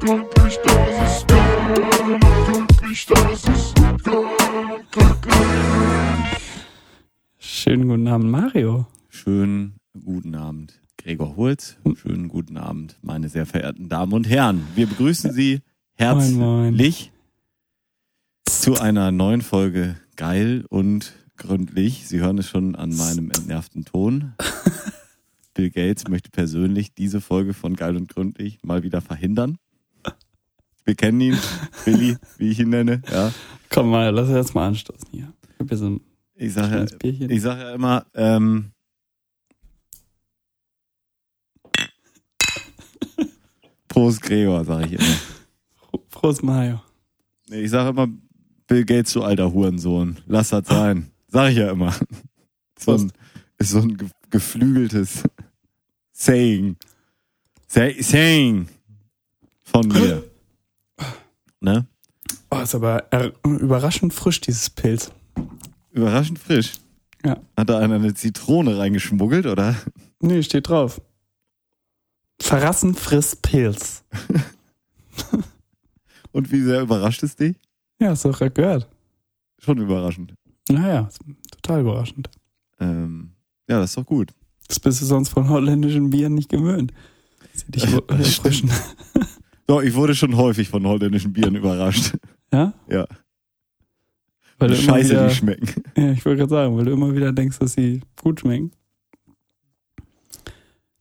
glücklich, das ist geil. Glücklich, das ist geil. Schönen guten Abend, Mario. Schönen guten Abend, Gregor Holz. Schönen guten Abend, meine sehr verehrten Damen und Herren. Wir begrüßen Sie herzlich Moin, moin. zu einer neuen Folge Geil und gründlich. Sie hören es schon an meinem entnervten Ton. Bill Gates möchte persönlich diese Folge von Geil und gründlich mal wieder verhindern. Wir kennen ihn, Billy, wie ich ihn nenne. Ja. Komm mal, lass uns jetzt mal anstoßen hier. Ich so Ich sage ja, ich sag ja immer, ähm, Prost Gregor, sage ich immer. Prost, Mario. Ich sage immer, Bill Gates, du alter Hurensohn. Lass das sein. Sag ich ja immer. So ein, ist so ein ge- geflügeltes Saying. Say, saying von mir. Ne? Oh, ist aber er- überraschend frisch, dieses Pilz. Überraschend frisch. Ja. Hat da einer eine Zitrone reingeschmuggelt, oder? Nee, steht drauf. Verrassen frisst Pilz. Und wie sehr überrascht es dich? Ja, hast du doch gehört. Schon überraschend. Naja, total überraschend. Ähm, ja, das ist doch gut. Das bist du sonst von holländischen Bieren nicht gewöhnt. Sie dich erfrischen. Doch, ich wurde schon häufig von holländischen Bieren überrascht. Ja? Ja. Weil Scheiße, wieder, die schmecken. Ja, ich wollte gerade sagen, weil du immer wieder denkst, dass sie gut schmecken.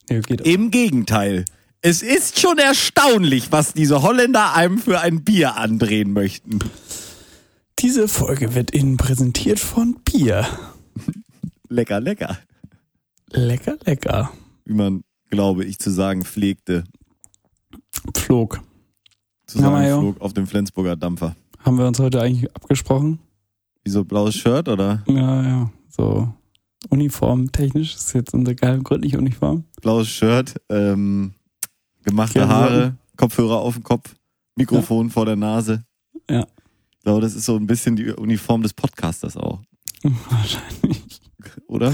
Ja. Im Gegenteil. Es ist schon erstaunlich, was diese Holländer einem für ein Bier andrehen möchten. Diese Folge wird Ihnen präsentiert von Bier. Lecker, lecker. Lecker, lecker. Wie man, glaube ich, zu sagen pflegte. Flog. Zu Ja, auf dem Flensburger Dampfer. Haben wir uns heute eigentlich abgesprochen? Wieso blaues Shirt oder Ja, ja. So Uniform technisch ist jetzt unsere geile gründliche Uniform. blaues Shirt, ähm, gemachte Keine Haare, Sorgen. Kopfhörer auf dem Kopf, Mikrofon vor der Nase. Ja. Ich glaube, das ist so ein bisschen die Uniform des Podcasters auch, Wahrscheinlich. oder?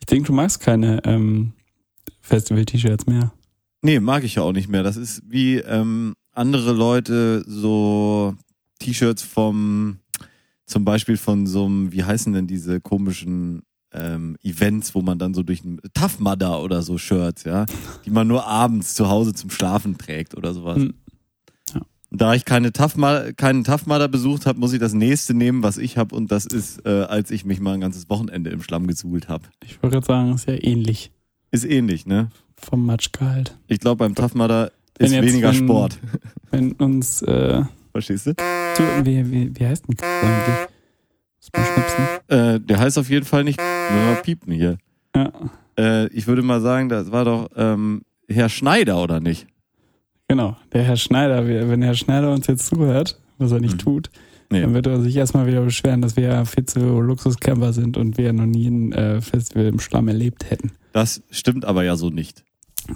Ich denke, du magst keine ähm, Festival-T-Shirts mehr. Nee, mag ich ja auch nicht mehr. Das ist wie ähm, andere Leute so T-Shirts vom, zum Beispiel von so einem, wie heißen denn diese komischen ähm, Events, wo man dann so durch ein Tough Mudder oder so Shirts, ja, die man nur abends zu Hause zum Schlafen trägt oder sowas. Hm. Ja. Da ich keine Tough Mudder, keinen Tough Mudder besucht habe, muss ich das nächste nehmen, was ich habe und das ist, äh, als ich mich mal ein ganzes Wochenende im Schlamm gesuhlt habe. Ich wollte gerade sagen, ist ja ähnlich Ist ähnlich, ne? Vom Matschgehalt. Ich glaube, beim Tough Mudder ist jetzt weniger Sport. Wenn uns, äh, Verstehst du? du, wie, wie, wie heißt denn Kack eigentlich? Äh, der heißt auf jeden Fall nicht nur piepen hier. Ja, Äh, ich würde mal sagen, das war doch ähm, Herr Schneider, oder nicht? genau. Der Herr Schneider, wenn Herr Schneider uns jetzt zuhört, was er nicht Mhm. tut, Nee. dann wird er sich erstmal wieder beschweren, dass wir ja viel zu Luxuscamper sind und wir noch nie ein äh, Festival im Schlamm erlebt hätten. Das stimmt aber ja so nicht.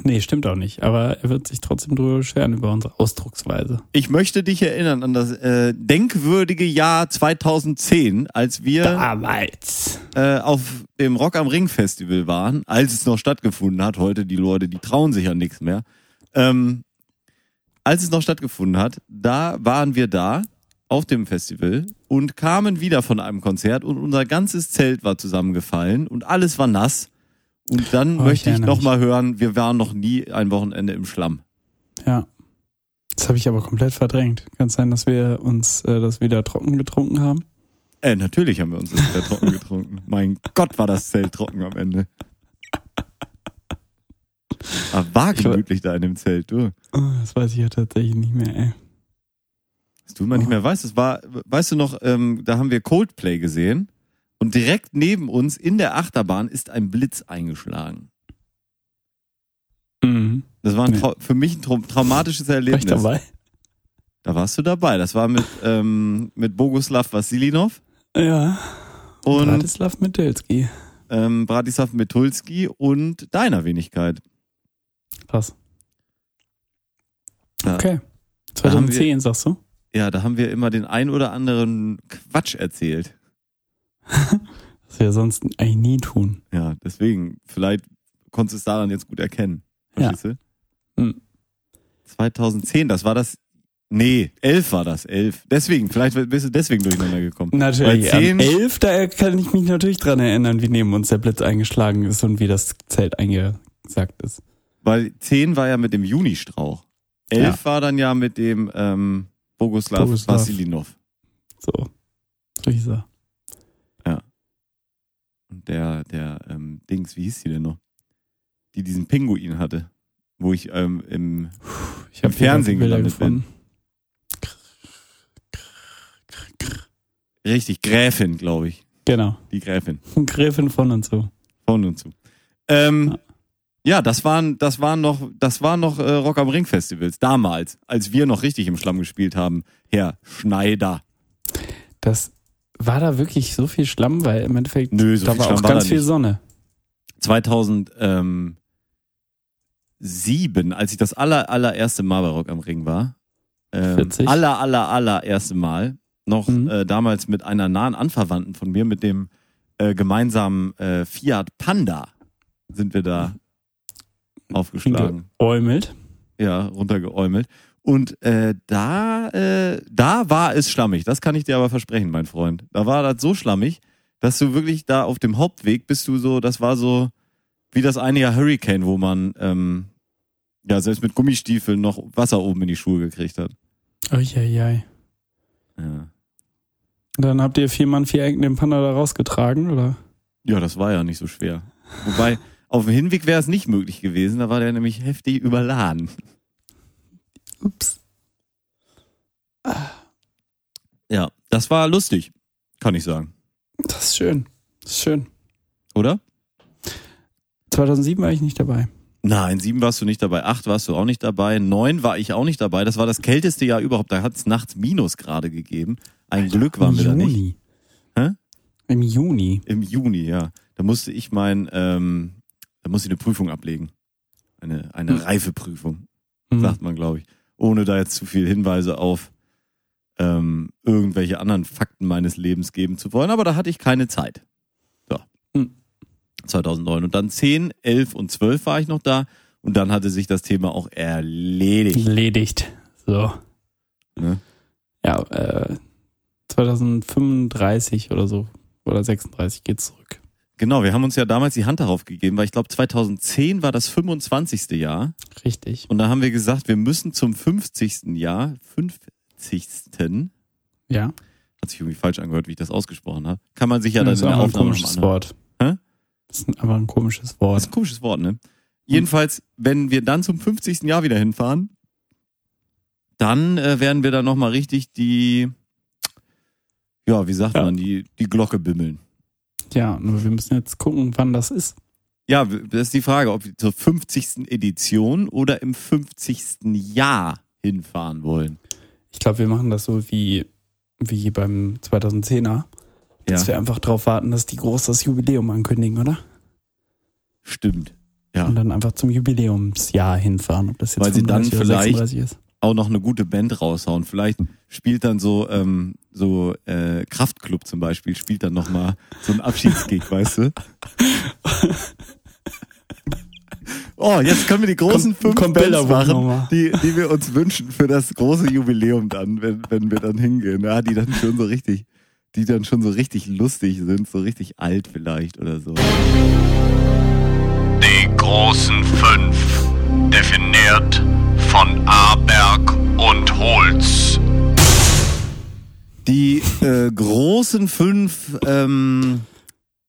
Nee, stimmt auch nicht. Aber er wird sich trotzdem drüber beschweren über unsere Ausdrucksweise. Ich möchte dich erinnern an das äh, denkwürdige Jahr 2010, als wir Damals. äh, auf dem Rock am Ring Festival waren, als es noch stattgefunden hat. Heute die Leute, die trauen sich ja nichts mehr. Ähm, als es noch stattgefunden hat, da waren wir da auf dem Festival und kamen wieder von einem Konzert und unser ganzes Zelt war zusammengefallen und alles war nass. Und dann Oh, ich möchte ich erinnere noch mal hören, wir waren noch nie ein Wochenende im Schlamm. Ja. Das habe ich aber komplett verdrängt. Kann sein, dass wir uns äh, das wieder trocken getrunken haben. Äh, natürlich haben wir uns das wieder trocken getrunken. Mein Gott, war das Zelt trocken am Ende. Aber war gemütlich da in dem Zelt, du. Oh, das weiß ich ja tatsächlich nicht mehr, ey. Was du immer nicht mehr weißt, das war, weißt du noch, ähm, da haben wir Coldplay gesehen und direkt neben uns in der Achterbahn ist ein Blitz eingeschlagen. Mhm. Das war. Trau für mich ein trau traumatisches War ich Erlebnis. dabei? Da warst du dabei. Das war mit, ähm, mit Boguslav Vasilinov Ja. und Bratislav Metelski. ähm, Bratislav Metulski und deiner Wenigkeit. Krass. Ja. Okay. Da haben wir- 2010, sagst du? Ja, da haben wir immer den ein oder anderen Quatsch erzählt. Was wir sonst eigentlich nie tun. Ja, deswegen, vielleicht konntest du es daran jetzt gut erkennen. Ja. Verstehst du? Hm. 2010, das war das. Nee, 11 war das, 11. Deswegen, vielleicht bist du deswegen durcheinander gekommen. Natürlich. Bei 10, Am 11, da kann ich mich natürlich dran erinnern, wie neben uns der Blitz eingeschlagen ist und wie das Zelt eingesackt ist. weil 10 war ja mit dem Junistrauch. 11 Ja. war dann ja mit dem ähm, Boguslav, Boguslav. Vasilinov. So. So hieß er. Und der, der ähm, Dings, wie hieß die denn noch? Die diesen Pinguin hatte. Wo ich ähm, im Ich Im Fernsehen gelandet bin. richtig Gräfin, glaube ich. Genau. Die Gräfin. Gräfin von und so. Von und zu. Ähm, ja, das waren, das waren noch, das waren noch äh, Rock am Ring Festivals damals, als wir noch richtig im Schlamm gespielt haben. Herr Schneider. Das war da wirklich so viel Schlamm, weil im Endeffekt Nö, so da viel war Schlamm auch war ganz viel. Sonne. 2007, als ich das aller, allererste Mal bei Rock am Ring war, ähm, 40? aller, aller, allererste Mal, noch Mhm. äh, damals mit einer nahen Anverwandten von mir, mit dem äh, gemeinsamen äh, Fiat Panda, sind wir da aufgeschlagen. Geäumelt. Ja, runtergeäumelt. Und äh, da, äh, da war es schlammig. Das kann ich dir aber versprechen, mein Freund. Da war das so schlammig, dass du wirklich da auf dem Hauptweg bist du so, das war so wie das eine Jahr Hurricane, wo man ähm, ja selbst mit Gummistiefeln noch Wasser oben in die Schuhe gekriegt hat. Uiuiui. Ja. Dann habt ihr vier Mann, vier Ecken den Panda da rausgetragen, oder? ja, das war ja nicht so schwer. Wobei, auf dem Hinweg wäre es nicht möglich gewesen, da war der nämlich heftig überladen. Ups. Ja, das war lustig, kann ich sagen. Das ist schön. Das ist schön. Oder? 2007 war ich nicht dabei. Nein, sieben warst du nicht dabei, acht warst du auch nicht dabei, neun war ich auch nicht dabei. Das war das kälteste Jahr überhaupt. Da hat es nachts Minusgrade gegeben. Ein Glück waren wir da nicht. Juni. Hä? Im Juni. Im Juni, ja. Da musste ich mein, ähm, da musste ich eine Prüfung ablegen. Eine, eine Hm. Reifeprüfung, Hm. sagt man, glaube ich. Ohne da jetzt zu viel Hinweise auf ähm, irgendwelche anderen Fakten meines Lebens geben zu wollen. Aber da hatte ich keine Zeit. So. Hm. 2009. Und dann 10, 11 und 12 war ich noch da. Und dann hatte sich das Thema auch erledigt. Erledigt. So. Ne? Ja, äh, 2035 oder so. Oder 36 geht's. Genau, wir haben uns ja damals die Hand darauf gegeben, weil ich glaube 2010 war das 25. Jahr. Richtig. Und da haben wir gesagt, wir müssen zum 50. Jahr, 50. Ja. Hat sich irgendwie falsch angehört, wie ich das ausgesprochen habe. Kann man sich ja dann das in ist der einfach ein Aufnahme komisches nochmal Wort. Hä? Das ist einfach ein komisches Das ist Wort. ein komisches Wort, ne? Jedenfalls, wenn wir dann zum 50. Jahr wieder hinfahren, dann äh, werden wir dann nochmal richtig die, ja, wie sagt Ja. man, die, die Glocke bimmeln. Ja, nur wir müssen jetzt gucken, wann das ist. Ja, das ist die Frage, ob wir zur 50. Edition oder im 50. Jahr hinfahren wollen. Ich glaube, wir machen das so wie, wie beim 2010er. Dass Ja. wir einfach drauf warten, dass die groß das Jubiläum ankündigen, oder? Stimmt. Ja. Und dann einfach zum Jubiläumsjahr hinfahren, ob das jetzt Weil sie dann 35 oder vielleicht- 36 ist. Auch noch eine gute Band raushauen. Vielleicht spielt dann so ähm, so äh, Kraftklub zum Beispiel spielt dann noch mal so ein Abschiedsgig, weißt du? Oh, jetzt können wir die großen Komm- fünf komm, Bands Bilderbuch machen, nochmal. die, die wir uns wünschen für das große Jubiläum dann, wenn, wenn wir dann hingehen. Ja, die dann schon so richtig, die dann schon so richtig lustig sind, so richtig alt vielleicht oder so. Die großen fünf, definiert von Aberg und Holz. Die äh, großen fünf ähm,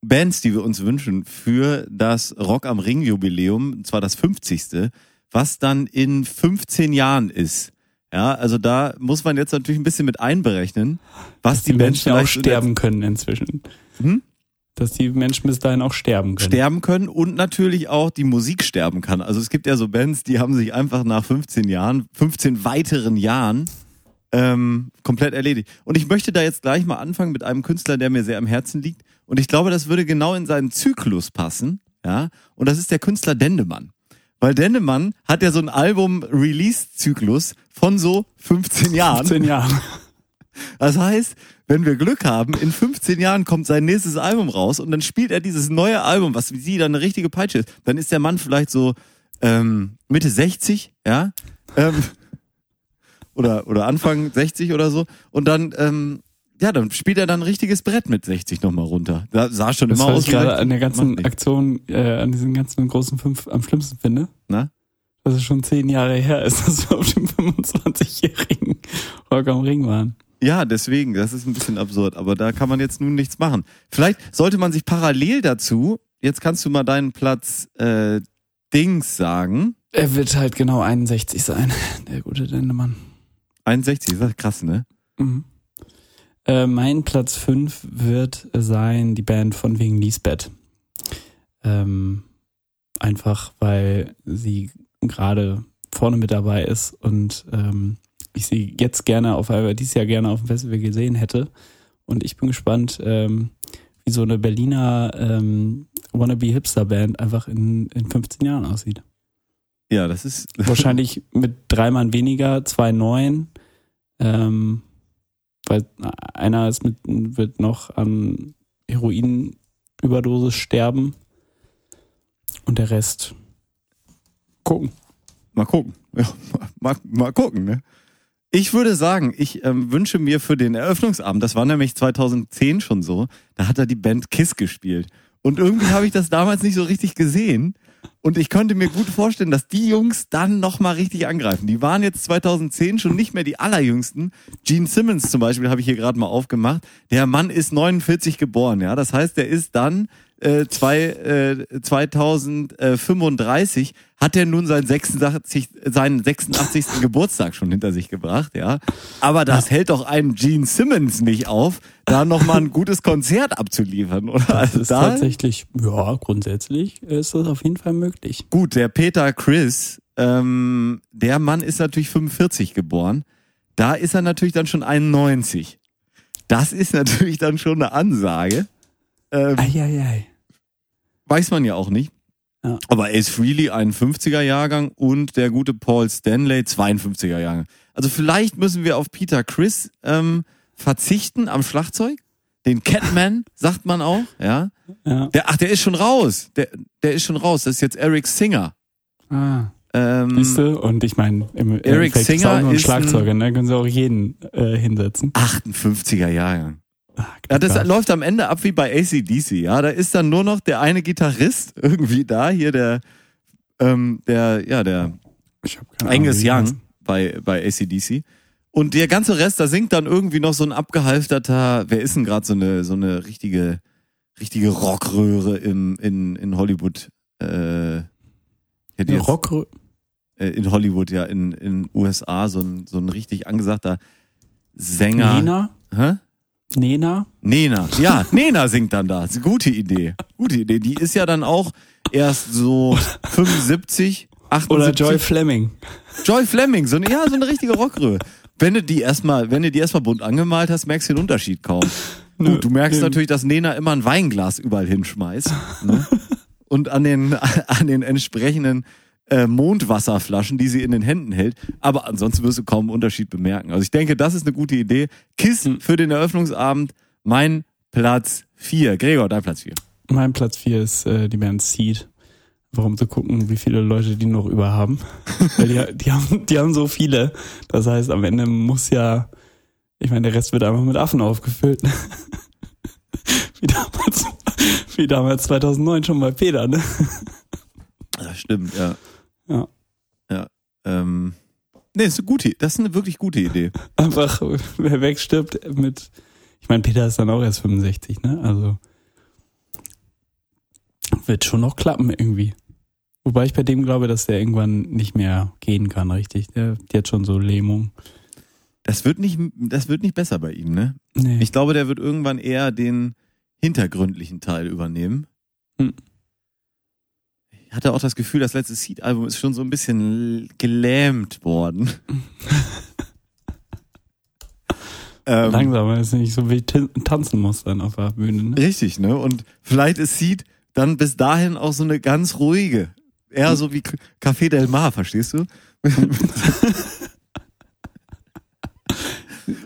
Bands, die wir uns wünschen für das Rock am Ring Jubiläum, und zwar das 50. Was dann in 15 Jahren ist. Ja, also da muss man jetzt natürlich ein bisschen mit einberechnen, was Dass die, die Bands Menschen auch vielleicht in der- sterben können inzwischen. Hm? Dass die Menschen bis dahin auch sterben können. sterben können und natürlich auch die Musik sterben kann. Also es gibt ja so Bands, die haben sich einfach nach 15 Jahren, 15 weiteren Jahren ähm, komplett erledigt. Und ich möchte da jetzt gleich mal anfangen mit einem Künstler, der mir sehr am Herzen liegt. Und ich glaube, das würde genau in seinen Zyklus passen. Ja, und das ist der Künstler Dendemann. Weil Dendemann hat ja so einen Album-Release-Zyklus von so 15 Jahren. 15 Jahren. Das heißt, wenn wir Glück haben, in 15 Jahren kommt sein nächstes Album raus und dann spielt er dieses neue Album, was wie sie dann eine richtige Peitsche ist. Dann ist der Mann vielleicht so ähm, Mitte 60, ja. Ähm, oder, oder Anfang 60 oder so. Und dann, ähm, ja, dann spielt er dann ein richtiges Brett mit 60 nochmal runter. Da sah schon Das immer was aus. ich wie gerade an der ganzen. Aktion, äh, an diesen ganzen großen fünf am schlimmsten finde. Na? Dass es schon zehn Jahre her ist, dass wir auf dem 25-jährigen Rock am Ring waren. Ja, deswegen, das ist ein bisschen absurd, aber da kann man jetzt nun nichts machen. Vielleicht sollte man sich parallel dazu, jetzt kannst du mal deinen Platz äh, Dings sagen. Er wird halt genau 61 sein, der gute Dendemann. 61, ist das krass, ne? Mhm. Äh, mein Platz 5 wird sein die Band von wegen Lisbeth. Ähm, einfach weil sie gerade vorne mit dabei ist und ähm, ich sie jetzt gerne auf einmal dieses Jahr gerne auf dem Festival gesehen hätte. Und ich bin gespannt, ähm, wie so eine Berliner ähm, wannabe Hipster Band einfach in, in 15 Jahren aussieht. Ja, das ist. Wahrscheinlich mit drei Mann weniger, zwei neuen. Ähm, weil einer ist mit, wird noch an Heroinüberdosis sterben. Und der Rest gucken. Mal gucken. Ja, mal, mal gucken, ne? Ich würde sagen, ich ähm, wünsche mir für den Eröffnungsabend, das war nämlich 2010 schon so, da hat er die Band Kiss gespielt. Und irgendwie habe ich das damals nicht so richtig gesehen. Und ich könnte mir gut vorstellen, dass die Jungs dann nochmal richtig angreifen. Die waren jetzt 2010 schon nicht mehr die allerjüngsten. Gene Simmons zum Beispiel habe ich hier gerade mal aufgemacht. Der Mann ist 49 geboren, ja. Das heißt, der ist dann äh, zwei, äh, 2035 hat er nun seinen 86, seinen 86. Geburtstag schon hinter sich gebracht, ja. Aber das hält doch einen Gene Simmons nicht auf, da nochmal ein gutes Konzert abzuliefern, oder? Das Also ist da, tatsächlich, ja, grundsätzlich ist das auf jeden Fall möglich. gut, der Peter Chris, ähm, der Mann ist natürlich 45 geboren. Da ist er natürlich dann schon 91. Das ist natürlich dann schon eine Ansage. Ähm, Eieiei. Weiß man ja auch nicht. Ja. Aber Ace Frehley, 51er Jahrgang und der gute Paul Stanley, 52er Jahrgang. Also vielleicht müssen wir auf Peter Chris ähm, verzichten am Schlagzeug. Den Catman sagt man auch, ja. Ja. Der, ach, der ist schon raus. Der, der ist schon raus. Das ist jetzt Eric Singer. Ah. Ähm, Siehst du? Und ich meine, im Eric Singer ein ist ein- Schlagzeuger, ne? Können sie auch jeden äh, hinsetzen. 58er Jahrgang. Ja, das läuft am Ende ab wie bei ACDC, ja. Da ist dann nur noch der eine Gitarrist irgendwie da, hier der, ähm, der, ja, der Angus. Young bei, bei ACDC. Und der ganze Rest, da singt dann irgendwie noch so ein abgehalfterter, wer ist denn gerade so eine, so eine richtige, richtige Rockröhre im, in, in Hollywood, äh, ich hätte jetzt, Rock, äh, in Hollywood, ja, in, in USA, so ein, so ein richtig angesagter Sänger. Nena, Hä? Nena, Nena, ja, Nena singt dann da. Gute Idee. Gute Idee. Die ist ja dann auch erst so 75, 78. oder Joy Fleming. Joy Fleming, so eine, ja, so eine richtige Rockröhre. Wenn du die erstmal, wenn du die erstmal bunt angemalt hast, merkst du den Unterschied kaum. Nö, Gut, du merkst nö. natürlich, dass Nena immer ein Weinglas überall hinschmeißt. Ne? Und an den, an den entsprechenden äh, Mondwasserflaschen, die sie in den Händen hält. Aber ansonsten wirst du kaum einen Unterschied bemerken. Also ich denke, das ist eine gute Idee. Kiss Hm. für den Eröffnungsabend, mein Platz 4. Gregor, dein Platz 4. Mein Platz 4 ist äh, die Band Seed. Warum zu gucken, wie viele Leute die noch über haben. Weil die, die, haben, die haben so viele. Das heißt, am Ende muss ja, ich meine, der Rest wird einfach mit Affen aufgefüllt. wie, damals, wie damals 2009 schon bei Peter, ne? Das stimmt, ja. Ja. Ja. Ähm, nee, ist eine gute, das ist eine wirklich gute Idee. Einfach, wer wegstirbt mit, ich meine, Peter ist dann auch erst 65, ne? Also, wird schon noch klappen irgendwie. Wobei ich bei dem glaube, dass der irgendwann nicht mehr gehen kann, richtig. Der, der hat schon so Lähmung. Das wird nicht, das wird nicht besser bei ihm, ne? Nee. Ich glaube, der wird irgendwann eher den hintergründlichen Teil übernehmen. Hm. Ich hatte auch das Gefühl, das letzte Seed-Album ist schon so ein bisschen gelähmt worden. ähm, Langsam, weil es nicht so wie tanzen muss dann auf der Bühne. Ne? richtig, ne? Und vielleicht ist Seed dann bis dahin auch so eine ganz ruhige. Eher so wie Café Del Mar, verstehst du?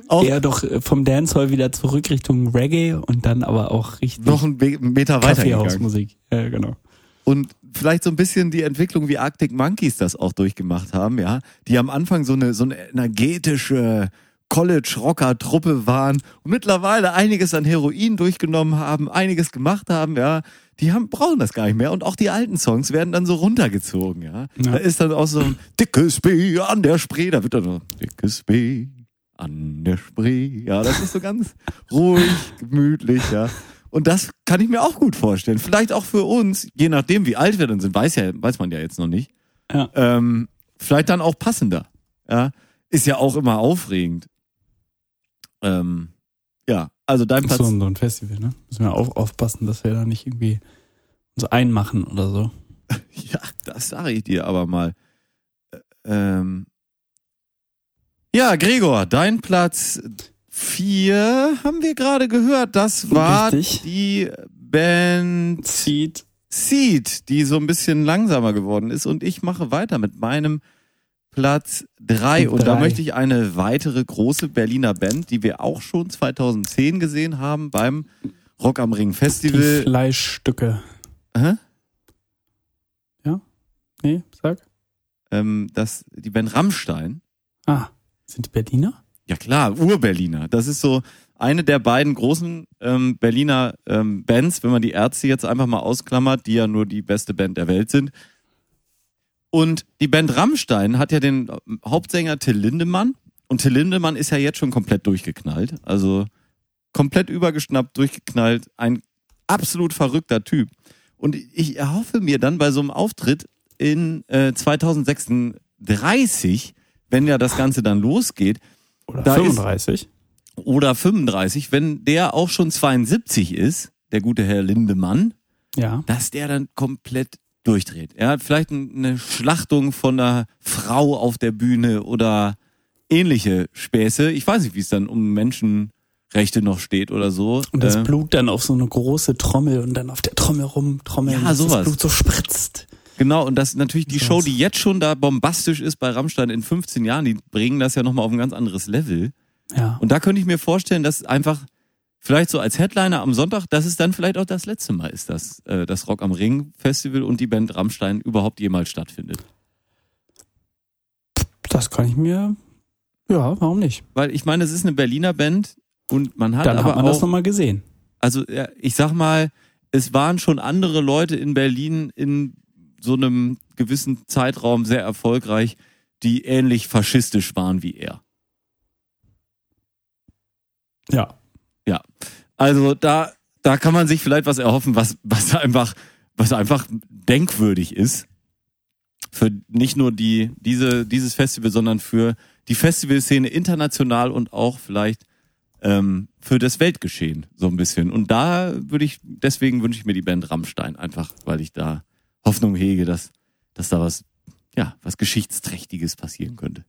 auch Eher doch äh, vom Dancehall wieder zurück Richtung Reggae und dann aber auch richtig noch einen Be- Meter weiter. Kaffeehausmusik. Ja, genau. Und vielleicht so ein bisschen die Entwicklung wie Arctic Monkeys das auch durchgemacht haben, ja, die am Anfang so eine so eine energetische College-Rocker-Truppe waren und mittlerweile einiges an Heroin durchgenommen haben, einiges gemacht haben, ja, die haben, brauchen das gar nicht mehr. Und auch die alten Songs werden dann so runtergezogen, ja. Ja. Da ist dann auch so ein dickes B an der Spree, da wird dann so dickes B an der Spree. Ja, das ist so ganz ruhig, gemütlich, ja. Und das kann ich mir auch gut vorstellen. Vielleicht auch für uns, je nachdem, wie alt wir dann sind, weiß ja, weiß man ja jetzt noch nicht. Ja. Ähm, vielleicht dann auch passender. Ja, ist ja auch immer aufregend. Ähm, ja, also dein Platz. So, so ein Festival, ne? Müssen wir auch aufpassen, dass wir da nicht irgendwie uns einmachen oder so. Ja, das sage ich dir aber mal. Ä- Ähm, ja, Gregor, dein Platz vier haben wir gerade gehört. Das war Richtig. die Band Zieht. Seed, die so ein bisschen langsamer geworden ist. Und ich mache weiter mit meinem Platz drei. Und da möchte ich eine weitere große Berliner Band, die wir auch schon 2010 gesehen haben beim Rock am Ring Die Festival. Fleischstücke. Hä? Nee, sag. Ähm, das, die Band Rammstein. Ah, sind die Berliner? Ja klar, Ur-Berliner. Das ist so eine der beiden großen ähm, Berliner ähm, Bands, wenn man die Ärzte jetzt einfach mal ausklammert, die ja nur die beste Band der Welt sind. Und die Band Rammstein hat ja den ähm, Hauptsänger Till Lindemann. Und Till Lindemann ist ja jetzt schon komplett durchgeknallt. Also komplett übergeschnappt, durchgeknallt. Ein absolut verrückter Typ. Und ich erhoffe mir dann bei so einem Auftritt in äh, 2036, wenn ja das Ganze dann losgeht, Oder Da ist- 35? oder 35, wenn der auch schon 72 ist, der gute Herr Lindemann, Ja. dass der dann komplett durchdreht. Er hat vielleicht ein- eine Schlachtung von einer Frau auf der Bühne oder ähnliche Späße. Ich weiß nicht, wie es dann um Menschenrechte noch steht oder so. Und das Äh, Blut dann auf so eine große Trommel und dann auf der Trommel rumtrommeln, Ja, sowas. das Blut so spritzt. Genau, und das natürlich die. Show, die jetzt schon da bombastisch ist bei Rammstein in 15 Jahren, die bringen das ja nochmal auf ein ganz anderes Level. Ja. Und da könnte ich mir vorstellen, dass einfach vielleicht so als Headliner am Sonntag, dass es dann vielleicht auch das letzte Mal ist, dass äh, das Rock am Ring Festival und die Band Rammstein überhaupt jemals stattfindet. Das kann ich mir, ja, warum nicht? Weil ich meine, es ist eine Berliner Band und man hat Dann aber hat man auch, das nochmal gesehen. also ich sag mal, es waren schon andere Leute in Berlin in so einem gewissen Zeitraum sehr erfolgreich, die ähnlich faschistisch waren wie er. Ja. Also da, da kann man sich vielleicht was erhoffen, was, was einfach, was einfach denkwürdig ist. Für nicht nur die, diese, dieses Festival, sondern für die Festivalszene international und auch vielleicht ähm, für das Weltgeschehen so ein bisschen. Und da würde ich, deswegen wünsche ich mir die Band Rammstein einfach, weil ich da Hoffnung hege, dass, dass da was, ja, was Geschichtsträchtiges passieren könnte.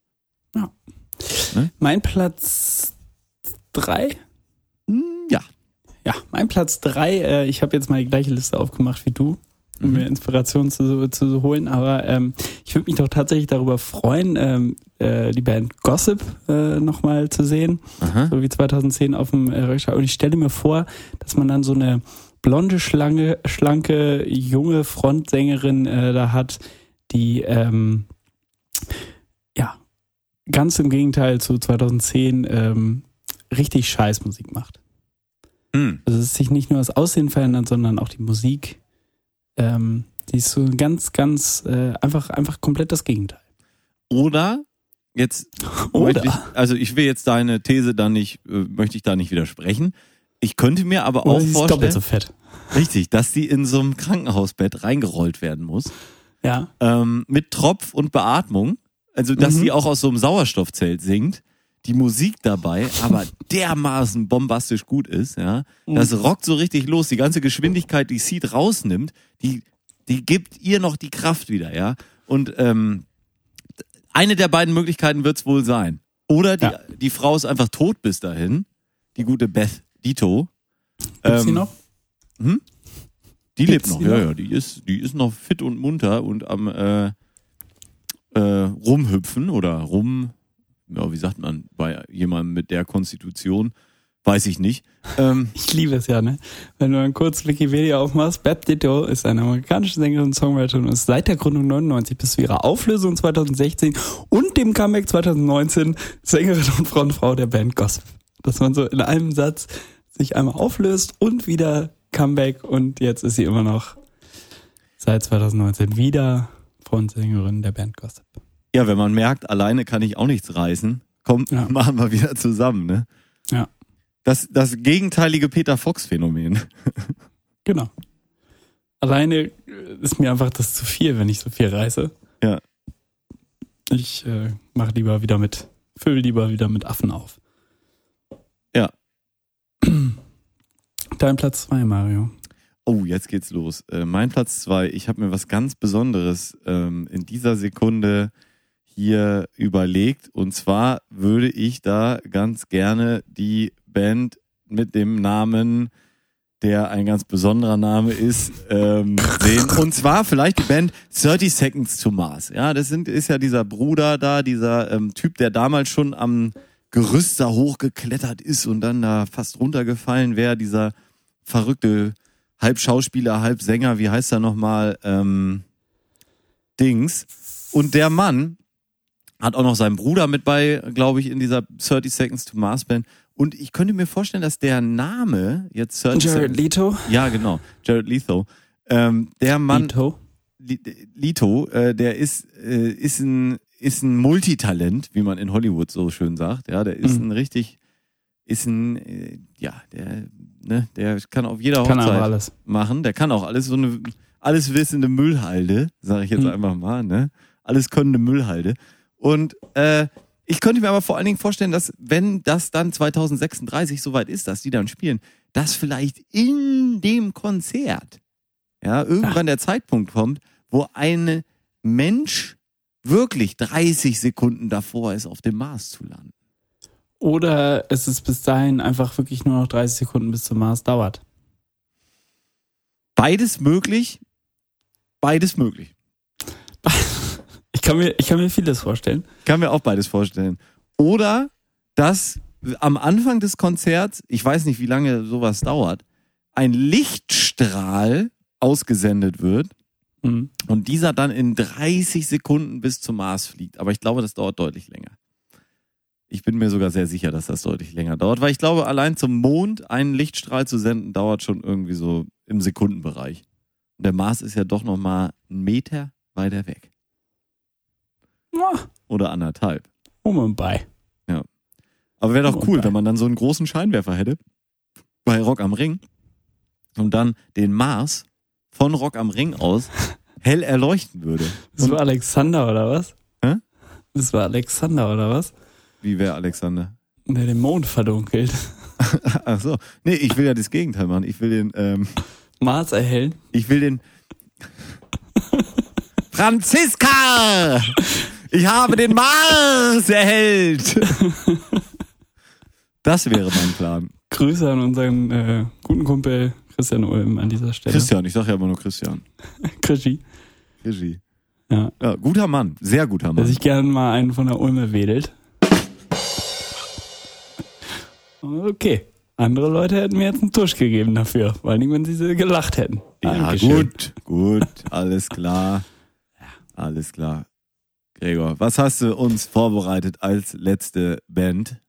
Mein Platz drei? Hm, ja. Ja, mein Platz drei. Äh, ich habe jetzt mal die gleiche Liste aufgemacht wie du, um Mhm. mir Inspiration zu, zu holen. Aber ähm, ich würde mich doch tatsächlich darüber freuen, ähm, äh, die Band Gossip äh, nochmal zu sehen. Aha. so wie 2010 auf dem äh. Und ich stelle mir vor, dass man dann so eine blonde, schlange, schlanke, junge Frontsängerin äh, da hat, die ähm, ja ganz im Gegenteil zu 2010 ähm, richtig Scheißmusik macht. Hm. Also es ist sich nicht nur das Aussehen verändert, sondern auch die Musik. Ähm, die ist so ganz, ganz äh, einfach, einfach komplett das Gegenteil. Oder jetzt Oder? ich, also ich will jetzt deine These da nicht, äh, möchte ich da nicht widersprechen. Ich könnte mir aber auch ist doppelt vorstellen, so fett. richtig, dass sie in so einem Krankenhausbett reingerollt werden muss, Ja. ähm, mit Tropf und Beatmung. Also, dass Mhm. sie auch aus so einem Sauerstoffzelt singt, die Musik dabei, aber dermaßen bombastisch gut ist, ja. Das rockt so richtig los. Die ganze Geschwindigkeit, die Seed rausnimmt, die, die gibt ihr noch die Kraft wieder, ja. Und ähm, eine der beiden Möglichkeiten wird's wohl sein. Oder die, Ja. die Frau ist einfach tot bis dahin, die gute Beth Dito. Gibt's sie Ähm, noch? Die lebt Gibt's noch, die ja, noch? ja, die ist, die ist noch fit und munter und am äh, äh, rumhüpfen oder rum, ja, wie sagt man, bei jemandem mit der Konstitution, Weiß ich nicht. Ähm, Ich liebe es ja, ne? Wenn du dann kurz Wikipedia aufmachst, Bab Ditto ist eine amerikanische Sängerin und Songwriterin und ist seit der Gründung 99 bis zu ihrer Auflösung 2016 und dem Comeback 2019 Sängerin und Frontfrau der Band Gospel. Dass man so in einem Satz sich einmal auflöst und wieder Comeback und jetzt ist sie immer noch seit 2019 wieder Frontsängerin der Band Gossip. ja, wenn man merkt, alleine kann ich auch nichts reißen, komm, Ja. machen wir wieder zusammen, ne? Ja. Das, das gegenteilige Peter Fox-Phänomen. Genau. Alleine äh, ist mir einfach das zu viel, wenn ich so viel reiße. Ja. Ich äh, mache lieber wieder mit, fülle lieber wieder mit Affen auf. Dein Platz zwei, Mario. Oh, jetzt geht's los. Äh, mein Platz zwei. Ich habe mir was ganz Besonderes ähm, in dieser Sekunde hier überlegt. Und zwar würde ich da ganz gerne die Band mit dem Namen, der ein ganz besonderer Name ist, ähm, sehen. Und zwar vielleicht die Band 30 Seconds to Mars. Ja, das sind, ist ja dieser Bruder da, dieser ähm, Typ, der damals schon am Gerüst da hochgeklettert ist und dann da fast runtergefallen wäre, dieser verrückte halb Schauspieler, halb Sänger, wie heißt er nochmal, ähm, Dings. Und der Mann hat auch noch seinen Bruder mit bei, glaube ich, in dieser 30 Seconds to Mars Band. Und ich könnte mir vorstellen, dass der Name jetzt 30 Jared Seconds, Leto. ja genau, Jared Leto, ähm, der Mann, Leto. Lito, äh, der ist, äh, ist ein, ist ein Multitalent, wie man in Hollywood so schön sagt. Ja, der ist Mhm. ein richtig, ist ein, äh, ja, der, ne, der kann auf jeder Kann Hochzeit alles. machen. Der kann auch alles so eine, alles wissende Müllhalde, sage ich jetzt Mhm. einfach mal, ne? Alles könnende Müllhalde. Und äh, ich könnte mir aber vor allen Dingen vorstellen, dass wenn das dann 2036 soweit ist, dass die dann spielen, dass vielleicht in dem Konzert ja irgendwann der Zeitpunkt kommt, wo ein Mensch wirklich 30 Sekunden davor ist, auf dem Mars zu landen. Oder es ist bis dahin einfach wirklich nur noch 30 Sekunden bis zum Mars dauert. Beides möglich, beides möglich. Ich kann mir, ich kann mir vieles vorstellen. kann mir auch beides vorstellen. Oder dass am Anfang des Konzerts, ich weiß nicht, wie lange sowas dauert, ein Lichtstrahl ausgesendet wird Mhm. und dieser dann in 30 Sekunden bis zum Mars fliegt. Aber ich glaube, das dauert deutlich länger. Ich bin mir sogar sehr sicher, dass das deutlich länger dauert, weil ich glaube, allein zum Mond einen Lichtstrahl zu senden, dauert schon irgendwie so im Sekundenbereich. Und der Mars ist ja doch nochmal einen Meter weiter weg. Ja, Oder anderthalb. um und bei. Aber wäre doch Und cool, wenn man dann so einen großen Scheinwerfer hätte bei Rock am Ring und dann den Mars von Rock am Ring aus hell erleuchten würde. Das war Alexander oder was? Hä? Das war Alexander oder was? Wie wäre Alexander? Der den Mond verdunkelt. Ach so. Nee, ich will ja das Gegenteil machen. Ich will den, ähm, Mars erhellen. ich will den Franziska! Ich habe den Mars erhellt! Das wäre mein Plan. Grüße an unseren äh, guten Kumpel Christian Ulm an dieser Stelle. Christian, ich sage ja immer nur Christian. Krischi. Regie. Ja. Ja, guter Mann, sehr guter Mann. sich gerne mal einen von der Ulme wedelt. Okay. Andere Leute hätten mir jetzt einen Tusch gegeben dafür. Vor allem, wenn sie gelacht hätten. Ja, Dankeschön. gut, gut, alles klar. Alles klar. Gregor, was hast du uns vorbereitet als letzte Band?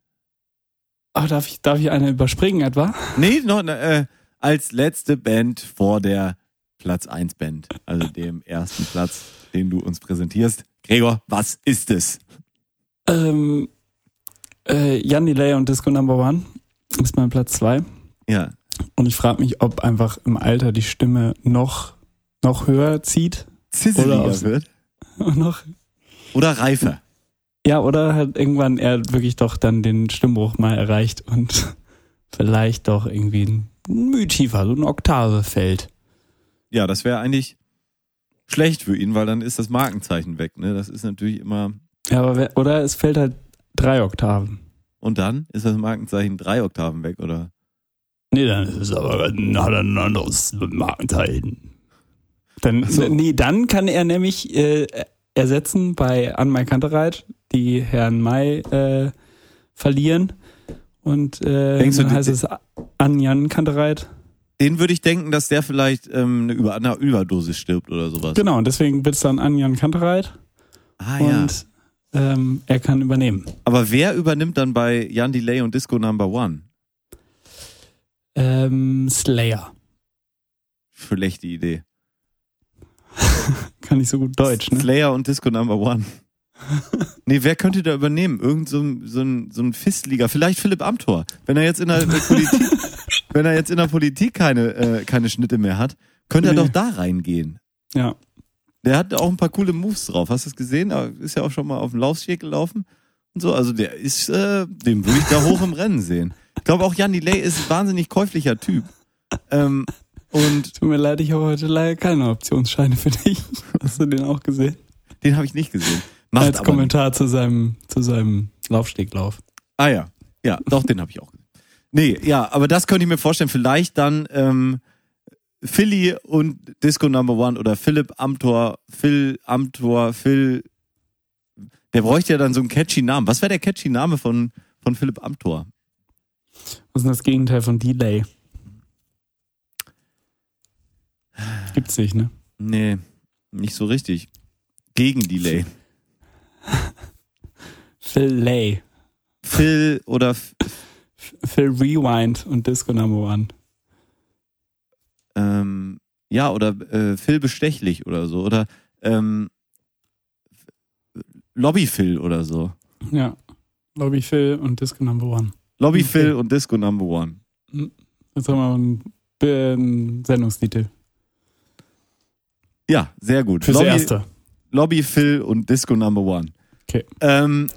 Ach, darf ich, darf ich eine überspringen etwa? Nee, noch, äh, als letzte Band vor der Platz 1 Band, also dem ersten Platz, den du uns präsentierst. Gregor, was ist es? Ähm, äh, Jan Delay und Disco Number One ist mein Platz zwei. Ja, Und ich frage mich, ob einfach im Alter die Stimme noch, noch höher zieht. Oder Zisseliger aufs- wird. noch, Oder reifer. ja, oder hat irgendwann er wirklich doch dann den Stimmbruch mal erreicht und vielleicht doch irgendwie ein Mühe tiefer, so eine Oktave fällt. Ja, das wäre eigentlich schlecht für ihn, weil dann ist das Markenzeichen weg. Ne? Das ist natürlich immer. Ja, aber wer, oder es fällt halt drei Oktaven. Und dann ist das Markenzeichen drei Oktaven weg, oder? Nee, dann ist es aber dann hat er ein anderes Markenzeichen. Dann, so. nee, dann kann er nämlich äh, ersetzen bei Anmai Kantereit, die Herrn Mai äh, verlieren Und äh, Denkst du, dann die- heißt es Anjan Kantereit. Den würde ich denken, dass der vielleicht ähm, eine Über einer Überdosis stirbt oder sowas. Genau, und deswegen wird es dann Anjan Kantereit. Ah ja. und ähm, er kann übernehmen. Aber wer übernimmt dann bei Jan Delay und Disco Number One? Ähm, Slayer. Schlechte Idee. Kann nicht so gut Deutsch, ne? Slayer und Disco Number One. nee, wer könnte da übernehmen? Irgend so ein, so ein, so ein Fistliga. Vielleicht Philipp Amthor. Wenn er jetzt in der äh, Politik, wenn er jetzt in der Politik keine, äh, keine Schnitte mehr hat, könnte er Nee. doch da reingehen. Ja. Der hat auch ein paar coole Moves drauf. Hast du es gesehen? Er ist ja auch schon mal auf dem Laufsteg gelaufen und so. Also der ist, äh, den würde ich da hoch im Rennen sehen. Ich glaube auch Jan Delay ist ein wahnsinnig käuflicher Typ. Ähm, und Tut mir leid, ich habe heute leider keine Optionsscheine für dich. Hast du den auch gesehen? den habe ich nicht gesehen. Macht Als Kommentar zu seinem, zu seinem Laufsteglauf. Ah ja, ja, doch, den habe ich auch gesehen. Nee, ja, aber das könnte ich mir vorstellen. Vielleicht dann ähm, Philly und Disco Number One oder Philipp Amthor, Phil Amthor, Phil. Der bräuchte ja dann so einen catchy Namen. Was wäre der catchy Name von, von Philipp Amthor? Was ist denn das Gegenteil von Delay? Gibt's nicht, ne? Nee, nicht so richtig. Gegen Delay. Phil Lay. Phil oder F- Phil Rewind und Disco Number One. ähm, ja, oder äh, Phil Bestechlich oder so. Oder ähm, Lobby Phil oder so. Ja. Lobby Phil und Disco Number One. Lobby Okay. Phil und Disco Number One. Jetzt haben wir einen, äh, einen Sendungstitel. Ja, sehr gut. Fürs Lobby, Erste. Lobby Phil und Disco Number One. Okay. Ähm,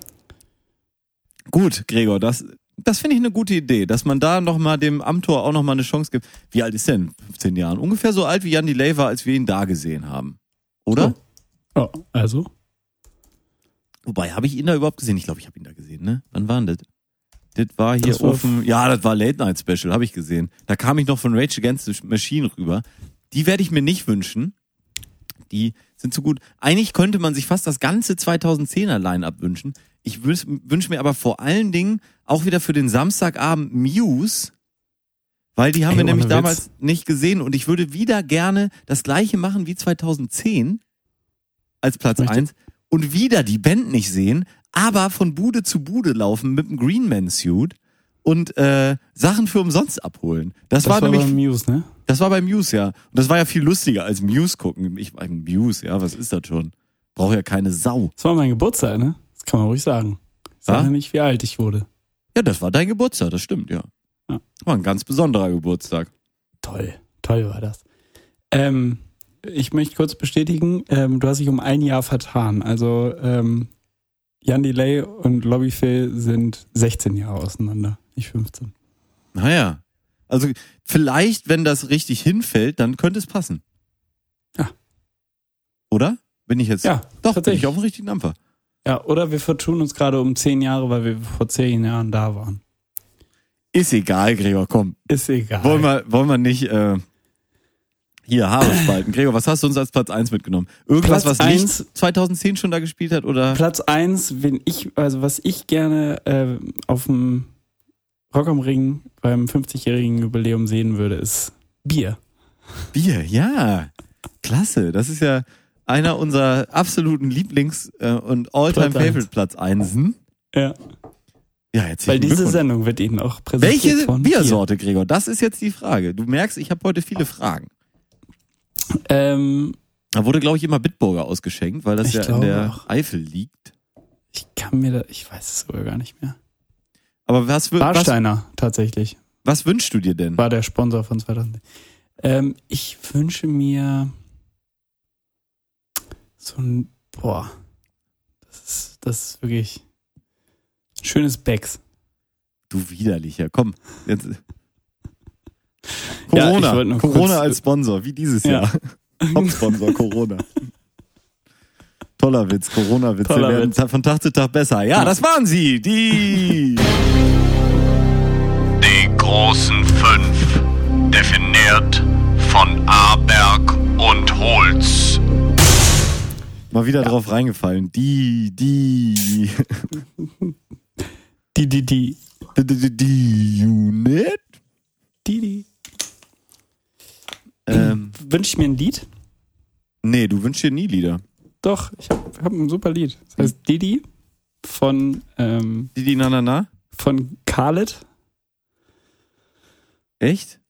gut, Gregor, das, das finde ich eine gute Idee, dass man da nochmal dem Amtor auch nochmal eine Chance gibt. Wie alt ist denn? 15 Jahren. Ungefähr so alt wie Jan Delay war, als wir ihn da gesehen haben. Oder? Ja, also. Wobei, habe ich ihn da überhaupt gesehen? Ich glaube, ich habe ihn da gesehen, ne? Wann war denn das? Das war hier Das war dem, ja, das war Late Night Special, habe ich gesehen. Da kam ich noch von Rage Against the Machine rüber. Die werde ich mir nicht wünschen. Die sind zu gut. Eigentlich könnte man sich fast das ganze 2010er Line-Up wünschen. Ich wünsche wünsch mir aber vor allen Dingen auch wieder für den Samstagabend Muse, weil die haben Ey, wir nämlich Witz. damals nicht gesehen und ich würde wieder gerne das gleiche machen wie 2010 als Platz Möchte- eins und wieder die Band nicht sehen, aber von Bude zu Bude laufen mit dem Greenman-Suit und äh, Sachen für umsonst abholen. Das, Das war, war nämlich, Muse, ne? Das war bei Muse, ja. Und das war ja viel lustiger als Muse gucken. Ich meine, Muse, ja, was ist das schon? Braucht ja keine Sau. Das war mein Geburtstag, ne? Das kann man ruhig sagen. Ich sage Ja? nicht, wie alt ich wurde. Ja, das war dein Geburtstag, das stimmt, ja. Ja. War ein ganz besonderer Geburtstag. Toll, toll war das. Ähm, ich möchte kurz bestätigen, ähm, du hast dich um ein Jahr vertan. Also ähm, Jan Delay und Lobby Phil sind 16 Jahre auseinander, nicht 15. Naja. Also vielleicht, wenn das richtig hinfällt, dann könnte es passen. Ja. Oder? Bin ich jetzt? Ja, doch, bin tatsächlich. ich auf dem richtigen Dampfer. Ja, oder wir vertun uns gerade um 10 Jahre, weil wir vor 10 Jahren da waren. Ist egal, Gregor, komm. Ist egal. Wollen wir, wollen wir nicht äh, hier Haare spalten. Gregor, was hast du uns als Platz 1 mitgenommen? Irgendwas, Platz was nicht eins- 2010 schon da gespielt hat? Oder? Platz 1, wenn ich, also was ich gerne äh, auf dem Rock am Ring beim 50-jährigen Jubiläum sehen würde, ist Bier. Bier, ja. Klasse. Das ist ja einer unserer absoluten Lieblings- äh, und All-Time Platz eins. Favorite Platz 1. Ja. Ja, herzlichen Weil diese. Sendung wird Ihnen auch präsentiert Welche von Biersorte, Gregor? Das ist jetzt die Frage. Du merkst, ich habe heute viele Fragen. Bier. Ähm, Da wurde, glaube ich, immer Bitburger ausgeschenkt, weil das ja in der auch. Eifel liegt. ich kann mir da, ich weiß es sogar gar nicht mehr. Aber was, was, Warsteiner tatsächlich was wünschst du dir denn? war der Sponsor von 2000. Ähm, ich wünsche mir so ein, boah, das ist, das ist wirklich schönes Becks. Du widerlicher. Komm. Jetzt. Ja, Corona. noch Corona als Sponsor, wie dieses Ja. Jahr. Hauptsponsor Corona. Toller Witz, Corona-Witze Toller werden Witz. von Tag zu Tag besser. Ja, Ja. das waren sie, die. Die großen fünf, definiert von Aberg und Holz. Mal wieder drauf reingefallen. Die, die. Die, die, die. Die, die, die Unit. Didi. Ähm, Wünsche ich mir ein Lied? nee, du wünschst dir nie Lieder. Doch, ich habe hab ein super Lied. Das heißt Didi von, ähm, Didi na na na? von Khaled. Echt?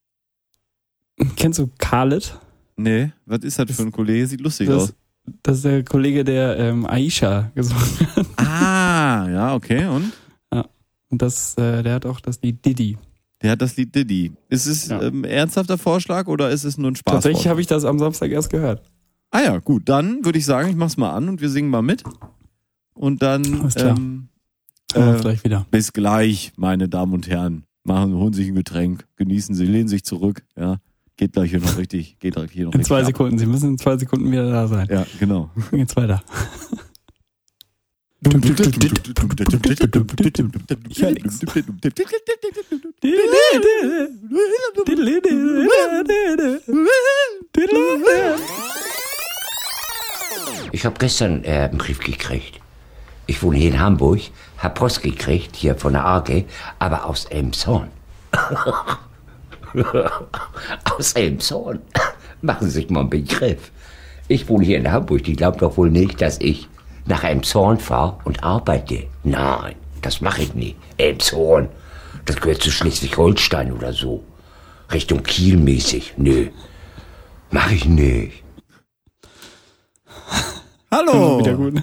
Kennst du Khaled? Nee, was ist das für ein Kollege? Sieht lustig Das, aus. das ist der Kollege, der ähm, Aisha gesungen hat. Ah, ja, okay. Und? Und das, äh, der hat auch das Lied Didi. Der hat das Lied Diddy. Ist es Ja. ähm, ernsthafter Vorschlag oder ist es nur ein Spaß? Tatsächlich habe ich das am Samstag erst gehört. Ah ja, gut. Dann würde ich sagen, ich mach's mal an und wir singen mal mit. Und dann Alles klar. ähm, Äh, vielleicht wieder. bis gleich, meine Damen und Herren. Machen, holen sich ein Getränk, genießen Sie, lehnen sich zurück. Ja, geht gleich hier noch richtig, geht gleich hier noch In zwei ab. Sekunden. Sie müssen in zwei Sekunden wieder da sein. Ja, genau. Dann geht's weiter. Ich habe gestern äh, einen Brief gekriegt. Ich wohne hier in Hamburg, hab Post gekriegt, hier von der AG, aber aus Elmshorn. aus Elmshorn. Machen Sie sich mal einen Begriff. Ich wohne hier in Hamburg, die glauben doch wohl nicht, dass ich nach Elmshorn fahre und arbeite. Nein, das mache ich nicht. Elmshorn, das gehört zu Schleswig-Holstein oder so. Richtung Kiel mäßig. Nö, mach ich nicht. Hallo, Wieder gut.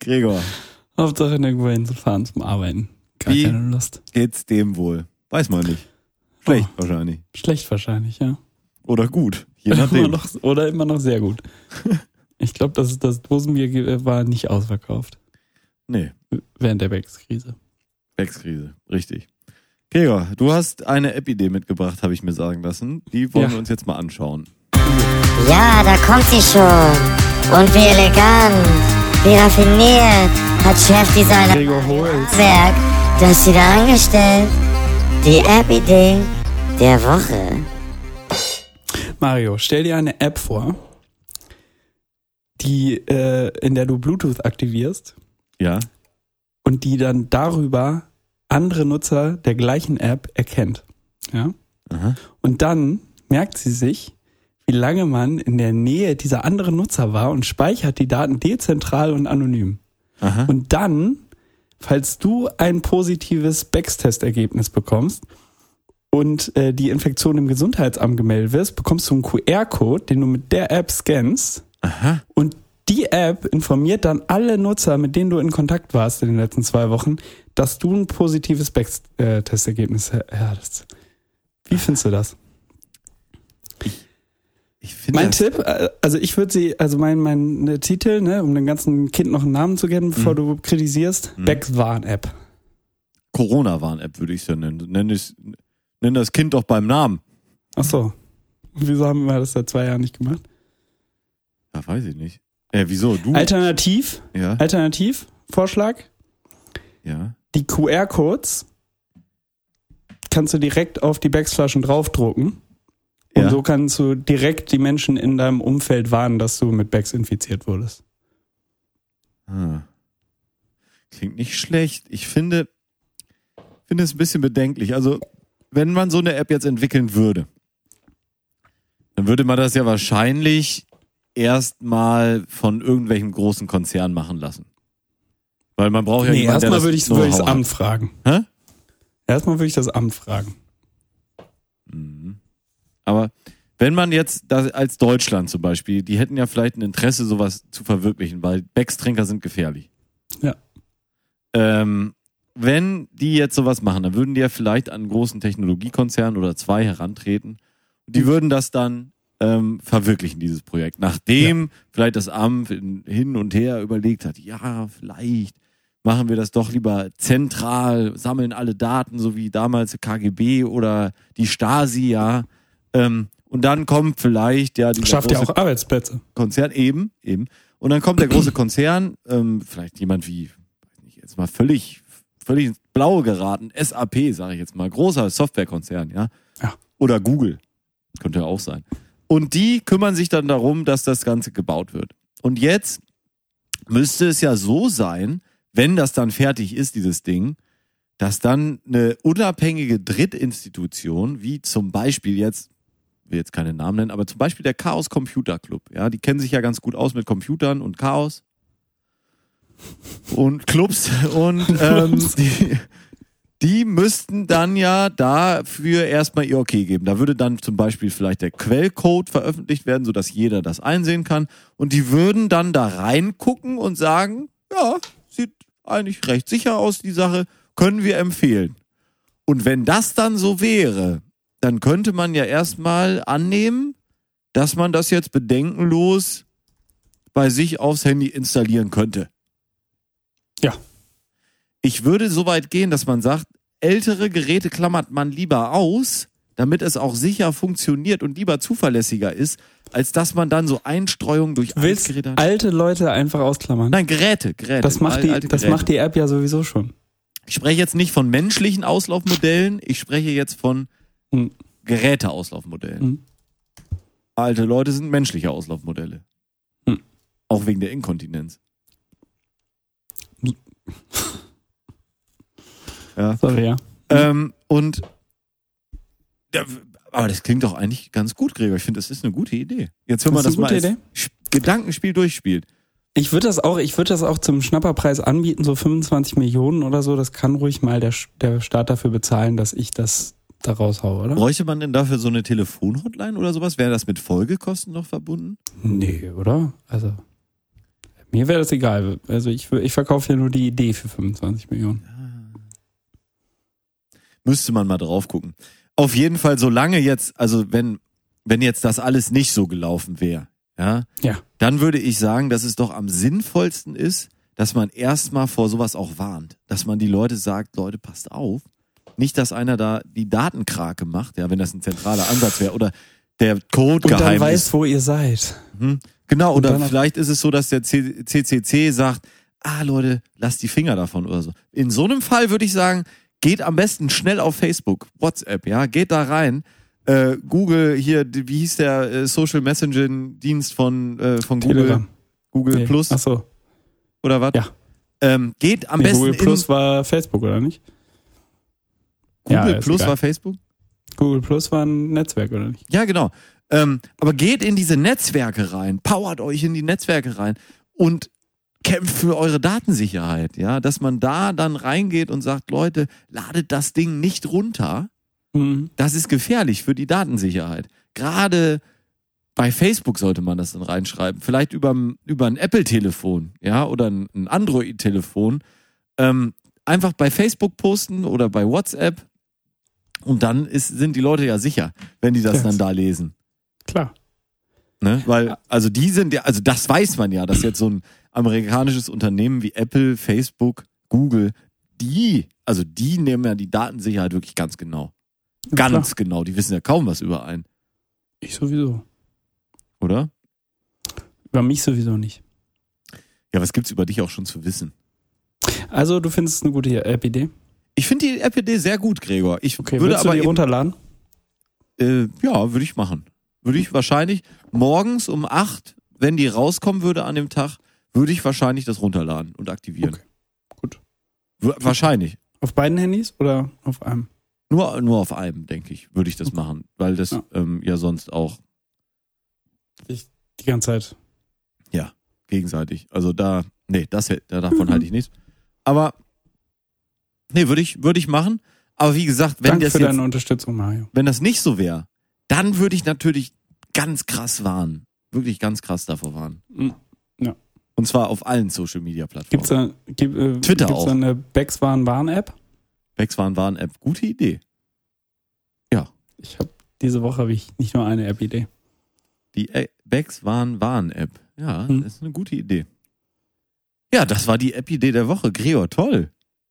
Gregor. Hauptsache nirgendwo hinzufahren zum Arbeiten. Gar Wie? keine Lust. Geht's dem wohl? Weiß man nicht. Schlecht Oh. wahrscheinlich. Schlecht wahrscheinlich, ja. Oder gut. Je Immer nachdem. noch, oder immer noch sehr gut. Ich glaube, das, das Dosenbier ge- war nicht ausverkauft nee, während der Becks-Krise. Wechskrise. Richtig. Gregor, du hast eine App-Idee mitgebracht, habe ich mir sagen lassen. Die wollen Ja. wir uns jetzt mal anschauen. Ja, da kommt sie schon. Und wie elegant, wie raffiniert hat Chefdesigner. Werk das sie da angestellt. Die App-Idee der Woche. Mario, stell dir eine App vor, die, äh, in der du Bluetooth aktivierst Ja. und die dann darüber andere Nutzer der gleichen App erkennt. Ja? Aha. Und dann merkt sie sich, wie lange man in der Nähe dieser anderen Nutzer war und speichert die Daten dezentral und anonym. Aha. Und dann, falls du ein positives Becks-Testergebnis bekommst und äh, die Infektion im Gesundheitsamt gemeldet wirst, bekommst du einen QR-Code, den du mit der App scannst. Aha. Und die App informiert dann alle Nutzer, mit denen du in Kontakt warst in den letzten zwei Wochen, dass du ein positives Becks-Testergebnis hattest. Wie findest du das? Ich Mein Tipp, äh, also ich würde sie, also mein, mein äh, Titel, ne, um dem ganzen Kind noch einen Namen zu geben, bevor du kritisierst, Becks Warn-App. Corona-Warn-App würde ich es ja nennen. Nenn, es, nenn das Kind doch beim Namen. Ach so. Wieso haben wir das seit zwei Jahren nicht gemacht? Ja, weiß ich nicht. Äh, wieso? Du? Alternativ, Ja. Alternativ, Vorschlag, Ja. die QR-Codes kannst du direkt auf die Becks-Flaschen draufdrucken. Und Ja. so kannst du direkt die Menschen in deinem Umfeld warnen, dass du mit Becks infiziert wurdest. Ah. Klingt nicht schlecht. Ich finde, finde es ein bisschen bedenklich. Also, wenn man so eine App jetzt entwickeln würde, dann würde man das ja wahrscheinlich erstmal von irgendwelchen großen Konzernen machen lassen. Weil man braucht ja nee, jemanden, erstmal das würde ich würd hat. Amt fragen. Hä? Erstmal würde ich das Amt fragen. Aber wenn man jetzt das als Deutschland zum Beispiel, die hätten ja vielleicht ein Interesse, sowas zu verwirklichen, weil Beckstrinker sind gefährlich. Ja. Ähm, wenn die jetzt sowas machen, dann würden die ja vielleicht an einen großen Technologiekonzern oder zwei herantreten. Die würden das dann ähm, verwirklichen, dieses Projekt. Nachdem vielleicht das Amt in, hin und her überlegt hat, ja, vielleicht machen wir das doch lieber zentral, sammeln alle Daten, so wie damals KGB oder die Stasi, ja. Ähm, und dann kommt vielleicht ja dieser Schafft ja auch Arbeitsplätze. Konzern eben, eben. Und dann kommt der große Konzern, ähm, vielleicht jemand wie, weiß nicht, jetzt mal völlig, völlig ins Blaue geraten, SAP, sage ich jetzt mal, großer Softwarekonzern, ja. Ja. Oder Google, könnte ja auch sein. Und die kümmern sich dann darum, dass das Ganze gebaut wird. Und jetzt müsste es ja so sein, wenn das dann fertig ist, dieses Ding, dass dann eine unabhängige Drittinstitution, wie zum Beispiel jetzt, will jetzt keine Namen nennen, aber zum Beispiel der Chaos Computer Club, ja, die kennen sich ja ganz gut aus mit Computern und Chaos und Clubs und ähm, die, die müssten dann ja dafür erstmal ihr Okay geben. Da würde dann zum Beispiel vielleicht der Quellcode veröffentlicht werden, sodass jeder das einsehen kann. Und die würden dann da reingucken und sagen, ja, sieht eigentlich recht sicher aus, die Sache, können wir empfehlen. Und wenn das dann so wäre, dann könnte man ja erstmal annehmen, dass man das jetzt bedenkenlos bei sich aufs Handy installieren könnte. Ja. Ich würde so weit gehen, dass man sagt, ältere Geräte klammert man lieber aus, damit es auch sicher funktioniert und lieber zuverlässiger ist, als dass man dann so Einstreuungen durch Du willst Geräte hat. alte Leute einfach ausklammern. Nein, Geräte, Geräte. das macht, die, das Geräte. macht die App ja sowieso schon. Ich spreche jetzt nicht von menschlichen Auslaufmodellen, ich spreche jetzt von Hm. Geräteauslaufmodellen. Hm. Alte Leute sind menschliche Auslaufmodelle. Hm. Auch wegen der Inkontinenz. ja. Sorry, ja. Ähm, und ja, aber das klingt doch eigentlich ganz gut, Gregor. Ich finde, das ist eine gute Idee. Jetzt, wenn man Das das, mal als Sch- Gedankenspiel durchspielt. Ich würde das auch, ich würde das auch zum Schnapperpreis anbieten, so 25 Millionen oder so. Das kann ruhig mal der, der Staat dafür bezahlen, dass ich das da raushaue, oder? Bräuchte man denn dafür so eine Telefonhotline oder sowas? Wäre das mit Folgekosten noch verbunden? Nee, oder? Also, mir wäre das egal. Also ich, ich verkaufe ja nur die Idee für 25 Millionen. Müsste man mal drauf gucken. Auf jeden Fall, solange jetzt, also wenn, wenn jetzt das alles nicht so gelaufen wäre, ja, Ja. dann würde ich sagen, dass es doch am sinnvollsten ist, dass man erstmal vor sowas auch warnt. Dass man die Leute sagt, Leute, passt auf. Nicht, dass einer da die Datenkrake macht, ja, wenn das ein zentraler Ansatz wäre. Oder der Code Und dann geheim weiß, ist. wo ihr seid. Mhm. Genau, und oder dann vielleicht ist es so, dass der CCC sagt, ah Leute, lasst die Finger davon oder so. In so einem Fall würde ich sagen, geht am besten schnell auf Facebook, WhatsApp, ja, geht da rein. Äh, Google hier, wie hieß der äh, Social Messaging Dienst von äh, von Google? Telegram. Google Nee. Plus Ach so. oder was? Ja. Ähm, geht am Nee, besten Google Plus war Facebook, oder nicht? Google Ja, Plus egal. war Facebook? Google Plus war ein Netzwerk, oder nicht? Ja, genau. Ähm, aber geht in diese Netzwerke rein, powert euch in die Netzwerke rein und kämpft für eure Datensicherheit, ja, dass man da dann reingeht und sagt, Leute, ladet das Ding nicht runter. Mhm. Das ist gefährlich für die Datensicherheit. Gerade bei Facebook sollte man das dann reinschreiben. Vielleicht über, über ein Apple-Telefon, ja, oder ein, ein Android-Telefon. Ähm, einfach bei Facebook posten oder bei WhatsApp. Und dann ist, sind die Leute ja sicher, wenn die das Ja. dann da lesen. Klar. Ne? Weil, also die sind ja, also das weiß man ja, dass jetzt so ein amerikanisches Unternehmen wie Apple, Facebook, Google, die, also die nehmen ja die Datensicherheit wirklich ganz genau. Ja, Ganz genau. Die wissen ja kaum was über einen, Ich sowieso. oder? Über mich sowieso nicht. Ja, was gibt's über dich auch schon zu wissen? Also, du findest es eine gute App-Idee? Ich finde die App-Idee sehr gut, Gregor. Ich Okay, würde aber die eben, runterladen? äh, ja, würde ich machen. Würde ich wahrscheinlich morgens um acht, wenn die rauskommen würde an dem Tag, würde ich wahrscheinlich das runterladen und aktivieren. Okay, gut. W wahrscheinlich. Auf beiden Handys oder auf einem? Nur, nur auf einem, denke ich, würde ich das machen, weil das Ja. ähm, ja sonst auch Die ganze Zeit. gegenseitig. Also da, nee, das davon halte ich nichts. Aber nee, würde ich, würde ich machen. Aber wie gesagt, wenn Danke das für jetzt, deine Unterstützung, Mario. wenn das nicht so wäre, dann würde ich natürlich ganz krass warnen. Wirklich ganz krass davor warnen. Mhm. Ja. Und zwar auf allen Social Media Plattformen. Gibt's da, gibt, äh, Twitter gibt's auch. da eine Becks Warn Warn App? Becks Warn Warn App. Gute Idee. Ich habe diese Woche habe ich nicht nur eine App-Idee. Die Ä- Becks Warn Warn App. Ja, Hm. das ist eine gute Idee. Ja, das war die App-Idee der Woche. Gregor, toll.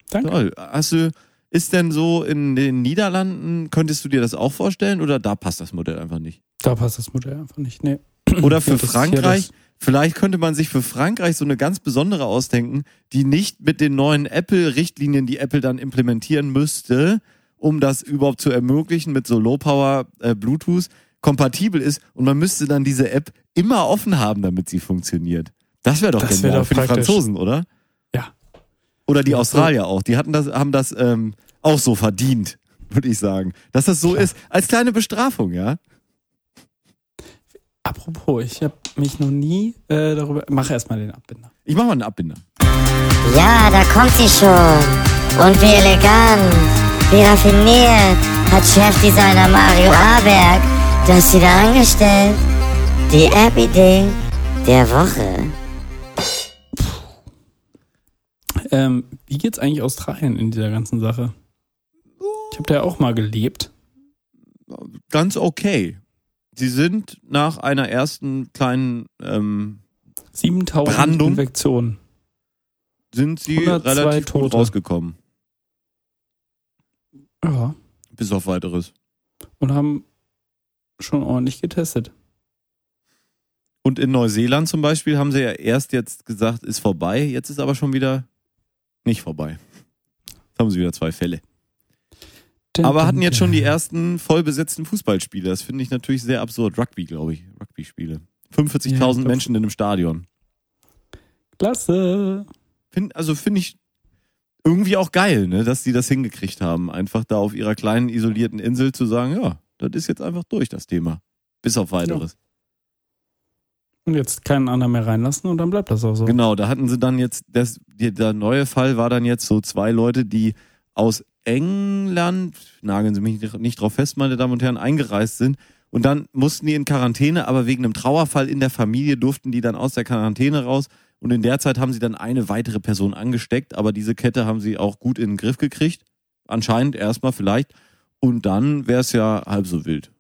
Danke. Toll. Hast du, ist denn so in den Niederlanden, könntest du dir das auch vorstellen oder da passt das Modell einfach nicht? Da passt das Modell einfach nicht. Nee. Oder für Ja, Frankreich, vielleicht könnte man sich für Frankreich so eine ganz besondere ausdenken, die nicht mit den neuen Apple-Richtlinien, die Apple dann implementieren müsste, um das überhaupt zu ermöglichen, mit so Low-Power äh, Bluetooth kompatibel ist und man müsste dann diese App immer offen haben, damit sie funktioniert. Das wäre doch Das wär doch für die praktisch. Franzosen, oder? Ja. Oder die Australier auch. Die hatten das, haben das ähm, auch so verdient, würde ich sagen. Dass das so ist. Als kleine Bestrafung, ja. Apropos, ich habe mich noch nie äh, darüber. Mach erstmal den Abbinder. Ich mach mal einen Abbinder. Ja, da kommt sie schon. Und wie elegant, wie raffiniert hat Chefdesigner Mario Aberg das wieder angestellt. Die App-Idee der Woche. Ähm, wie geht's eigentlich Australien in dieser ganzen Sache? Ich habe da ja auch mal gelebt. Ganz okay. Sie sind nach einer ersten kleinen ähm, 7000 Brandung? Infektionen. sind sie 102 relativ gut Tote. rausgekommen. Ja. Bis auf weiteres. Und haben schon ordentlich getestet. Und in Neuseeland zum Beispiel haben sie ja erst jetzt gesagt, ist vorbei. Jetzt ist aber schon wieder nicht vorbei. Jetzt haben sie wieder zwei Fälle. Aber hatten jetzt schon die ersten vollbesetzten Fußballspiele. Das finde ich natürlich sehr absurd. Rugby, glaube ich. Rugby-Spiele. Ja, 45.000 ich glaub- Menschen in einem Stadion. Klasse. Find, also finde ich irgendwie auch geil, ne, dass die das hingekriegt haben. Einfach da auf ihrer kleinen isolierten Insel zu sagen, ja, das ist jetzt einfach durch, das Thema. Bis auf weiteres. Und jetzt keinen anderen mehr reinlassen und dann bleibt das auch so. Genau, da hatten sie dann jetzt, das, der neue Fall war dann jetzt so zwei Leute, die aus England, nageln Sie mich nicht, nicht drauf fest, meine Damen und Herren, eingereist sind. Und dann mussten die in Quarantäne, aber wegen einem Trauerfall in der Familie durften die dann aus der Quarantäne raus. Und in der Zeit haben sie dann eine weitere Person angesteckt, aber diese Kette haben sie auch gut in den Griff gekriegt. Anscheinend erstmal vielleicht. Und dann wäre es ja halb so wild.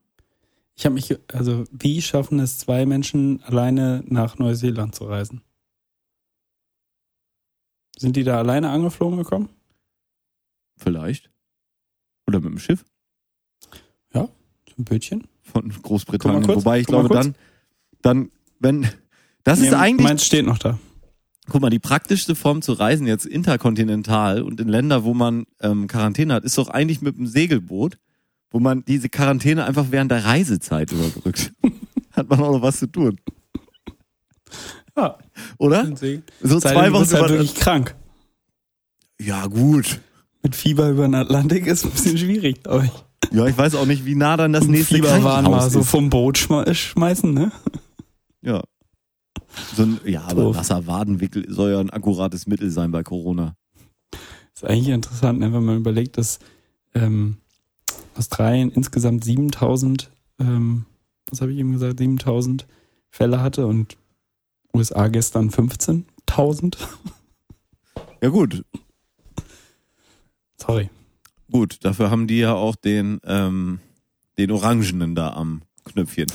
Ich habe mich, also wie schaffen es zwei Menschen alleine nach Neuseeland zu reisen? Sind die da alleine angeflogen gekommen? Vielleicht. Oder mit dem Schiff So ein Bötchen? von Großbritannien. Kurz, Wobei ich glaube, dann, dann, wenn, das ist Nee, eigentlich Meins steht noch da. Guck mal, die praktischste Form zu reisen jetzt interkontinental und in Länder, wo man ähm, Quarantäne hat, ist doch eigentlich mit einem Segelboot, wo man diese Quarantäne einfach während der Reisezeit überbrückt. hat man auch noch was zu tun, Ja, oder? So Sei zwei Wochen bist halt wirklich krank. Ja, gut. Mit Fieber über den Atlantik ist ein bisschen schwierig, glaube ich. Ja, ich weiß auch nicht, wie nah dann das Und nächste Fieberwahn Krankenhaus mal so ist. vom Boot schme schmeißen, ne? Ja. So ein, ja, aber Doof. Wasserwadenwickel soll ja ein akkurates Mittel sein bei Corona. ist eigentlich interessant, ne, wenn man überlegt, dass ähm, Australien insgesamt 7000, ähm, was habe ich eben gesagt, 7000 Fälle hatte und USA gestern 15.000. Ja gut, Sorry. gut. Dafür haben die ja auch den, ähm, den Orangenen da am Knöpfchen.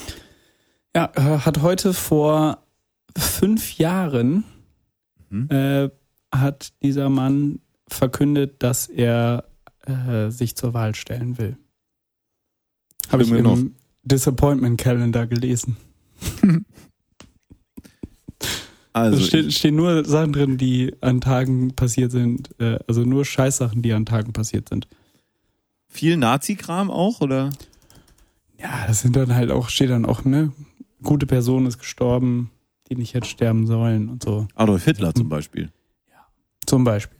Ja, äh, hat heute vor fünf Jahren Mhm. äh, hat dieser Mann verkündet, dass er äh, sich zur Wahl stellen will. Habe ich im Disappointment Calendar gelesen. Also, Also steht, stehen nur Sachen drin, die an Tagen passiert sind, äh, also nur Scheißsachen, die an Tagen passiert sind. viel Nazi-Kram auch, oder? Ja, das sind dann halt auch, steht dann auch, ne, gute Person ist gestorben, die nicht hätte sterben sollen und so. Adolf Hitler zum Beispiel. Zum Beispiel.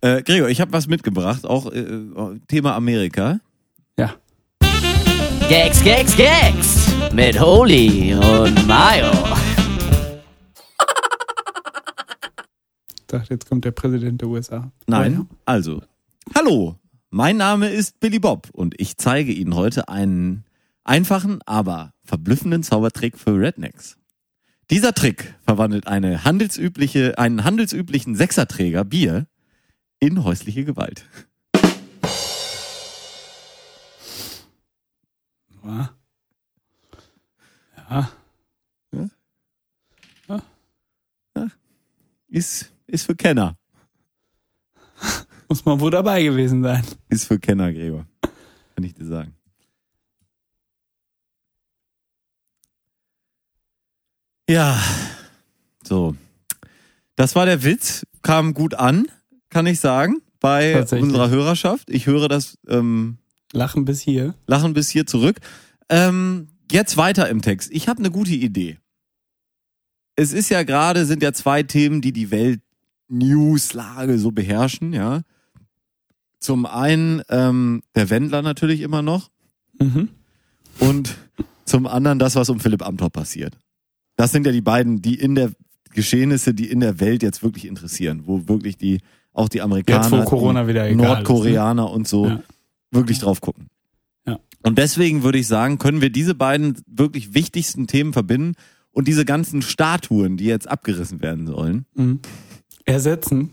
Äh, Gregor, ich habe was mitgebracht, auch äh, Thema Amerika. Ja. Gags, Gags, Gags mit Holy und Mayo. Ich dachte, jetzt kommt der Präsident der USA. Nein, also. Hallo, mein Name ist Billy Bob und ich zeige Ihnen heute einen einfachen, aber verblüffenden Zaubertrick für Rednecks. Dieser Trick verwandelt eine handelsübliche, einen handelsüblichen Sechserträger Bier in häusliche Gewalt. Ja. Ja. Ist, ist für Kenner. Muss man wohl dabei gewesen sein. Ist für Kenner, Gregor. Kann ich dir sagen. Ja, so. Das war der Witz. Kam gut an, kann ich sagen, bei unserer Hörerschaft. Ich höre das ähm, Lachen bis hier. Lachen bis hier zurück. Ähm, jetzt weiter im Text. Ich habe eine gute Idee. Es ist ja gerade, sind ja zwei Themen, die die Welt Newslage so beherrschen, ja. Zum einen ähm, der Wendler natürlich immer noch Mhm. und zum anderen das, was um Philipp Amthor passiert. Das sind ja die beiden, die in der Geschehnisse, die in der Welt jetzt wirklich interessieren, wo wirklich die auch die Amerikaner, Jetzt, Corona wieder egal ist, ne? Nordkoreaner und so Ja. Wirklich drauf gucken. Ja. Und deswegen würde ich sagen, können wir diese beiden wirklich wichtigsten Themen verbinden und diese ganzen Statuen, die jetzt abgerissen werden sollen. Mhm. Ersetzen.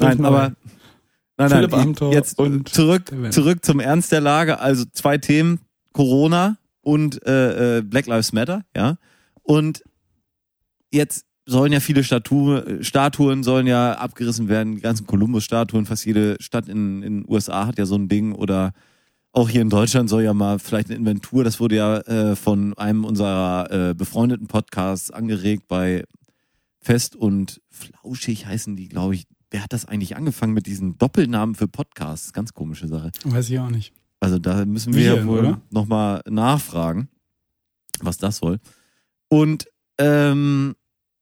Nein, aber nein, Philipp nein, Amthor jetzt und zurück zurück zum Ernst der Lage. Also zwei Themen: Corona und äh, äh, Black Lives Matter, ja. Und jetzt sollen ja viele Statue, Statuen sollen ja abgerissen werden, die ganzen Columbus-Statuen, fast jede Stadt in in den USA hat ja so ein Ding oder auch hier in Deutschland soll ja mal vielleicht eine Inventur, das wurde ja äh, von einem unserer äh, befreundeten Podcasts angeregt bei Fest und Flauschig heißen die, glaube ich. Wer hat das eigentlich angefangen mit diesen Doppelnamen für Podcasts? Ganz komische Sache. Weiß ich auch nicht. Also da müssen wir Wir, ja wohl nochmal nachfragen, was das soll. Und ähm,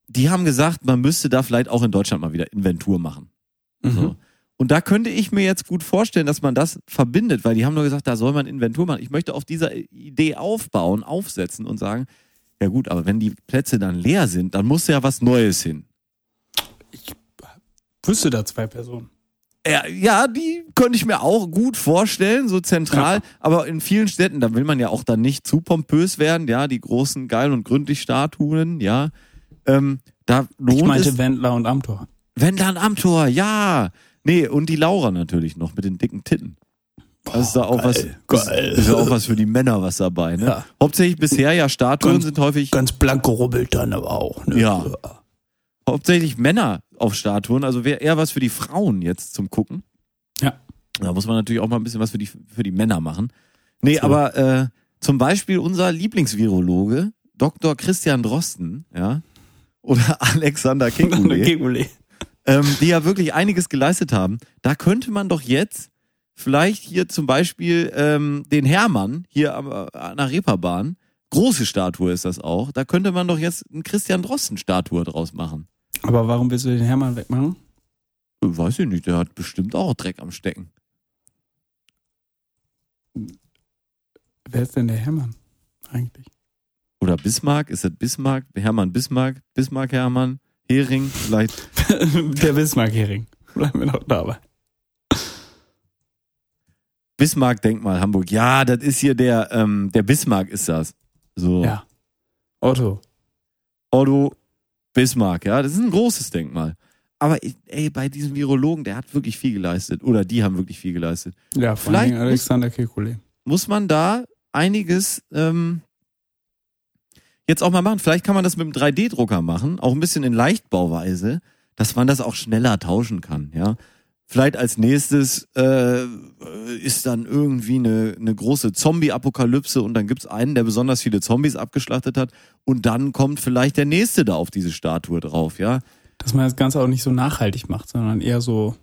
die haben gesagt, man müsste da vielleicht auch in Deutschland mal wieder Inventur machen. Mhm. So. Und da könnte ich mir jetzt gut vorstellen, dass man das verbindet, weil die haben nur gesagt, da soll man Inventur machen. Ich möchte auf dieser Idee aufbauen, aufsetzen und sagen, ja gut, aber wenn die Plätze dann leer sind, dann muss ja was Neues hin. Wüsste da zwei Personen. Ja, ja, die könnte ich mir auch gut vorstellen, so zentral. Aber in vielen Städten, da will man ja auch dann nicht zu pompös werden, ja, die großen geil und gründlich Statuen, ja. Ähm, da lohnt Ich meinte es. Wendler und Amthor. Wendler am Amtor, ja. Nee, und die Laura natürlich noch mit den dicken Titten. Also ist da auch was, geil, ist, geil. ist ja auch was für die Männer was dabei, ne? Ja. Hauptsächlich bisher ja Statuen Ganz- sind häufig, Ganz blank gerubbelt dann aber auch. Ne? Ja. hauptsächlich Männer auf Statuen, also wäre eher was für die Frauen jetzt zum Gucken. Ja. Da muss man natürlich auch mal ein bisschen was für die, für die Männer machen. Nee, So. aber äh, zum Beispiel unser Lieblingsvirologe, Dr. Christian Drosten, ja, oder Alexander Kekulé, ähm, die ja wirklich einiges geleistet haben. Da könnte man doch jetzt vielleicht hier zum Beispiel ähm, den Hermann hier am, äh, an der Reeperbahn, große Statue ist das auch, da könnte man doch jetzt eine Christian Drosten-Statue draus machen. Aber warum willst du den Hermann wegmachen? Weiß ich nicht, der hat bestimmt auch Dreck am Stecken. Wer ist denn der Hermann eigentlich? Oder Bismarck, ist das Bismarck? Hermann Bismarck, Bismarck Hermann, Hering, vielleicht. der Bismarck-Hering. Bleiben wir noch dabei. Bismarck-Denkmal Hamburg. Ja, das ist hier der, ähm, der Bismarck ist das. So. Ja. Otto. Otto Bismarck, ja, das ist ein großes Denkmal. Aber ey, bei diesem Virologen, der hat wirklich viel geleistet. Oder die haben wirklich viel geleistet. Ja, vor Vielleicht allem Alexander Kekule. Muss man da einiges ähm, jetzt auch mal machen. Vielleicht kann man das mit einem 3D-Drucker machen, auch ein bisschen in Leichtbauweise, dass man das auch schneller tauschen kann, ja. Vielleicht als nächstes äh, ist dann irgendwie eine, eine große Zombie-Apokalypse und dann gibt's einen, der besonders viele Zombies abgeschlachtet hat und dann kommt vielleicht der nächste da auf diese Statue drauf, ja. Dass man das Ganze auch nicht so nachhaltig macht, sondern eher so,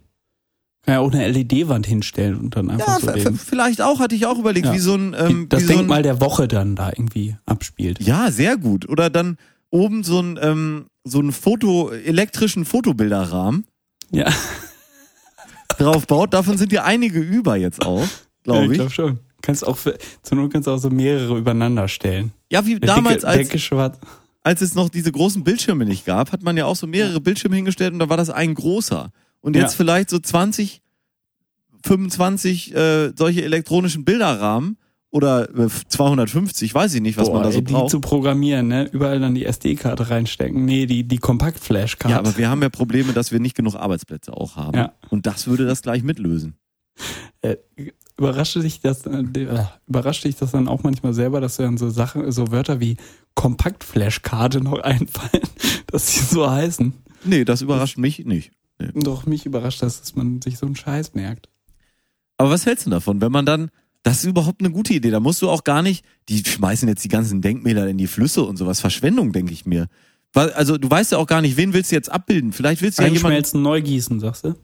kann ja auch eine LED-Wand hinstellen und dann einfach Ja, so vielleicht auch, hatte ich auch überlegt, Ja. wie so ein ähm, das wie so Denkmal der Woche dann da irgendwie abspielt. Ja, sehr gut. Oder dann oben so ein ähm, so ein Foto elektrischen Fotobilderrahmen Ja, drauf baut. Davon sind ja einige über jetzt auch, ja glaube ich ich. glaube schon. Kannst auch für, zur Not kannst du auch so mehrere übereinander stellen. Ja, wie Der damals, dicke, als, als es noch diese großen Bildschirme nicht gab, hat man ja auch so mehrere Bildschirme hingestellt und da war das ein großer. Und jetzt Ja. vielleicht so 20, 25 äh, solche elektronischen Bilderrahmen oder äh, 250, weiß ich nicht, was Boah, man da so ey, die braucht. zu programmieren, ne? Überall dann die SD-Karte reinstecken. Nee, die, die Kompaktflash-Karte. Ja, aber wir haben ja Probleme, dass wir nicht genug Arbeitsplätze auch haben. Ja. Und das würde das gleich mitlösen. Äh, überraschte dich das, äh, äh, überraschte dich das dann auch manchmal selber, dass dann so Sachen, so Wörter wie Kompaktflash-Karte noch einfallen, dass sie so heißen. Nee, das überrascht mich nicht. Doch mich überrascht das, dass man sich so einen Scheiß merkt. Aber was hältst du davon, wenn man dann, das ist überhaupt eine gute Idee, da musst du auch gar nicht, die schmeißen jetzt die ganzen Denkmäler in die Flüsse und sowas, Verschwendung, denke ich mir. Weil, also du weißt ja auch gar nicht, wen willst du jetzt abbilden? Vielleicht willst du ja jemanden, Einschmelzen, neu gießen, sagst du?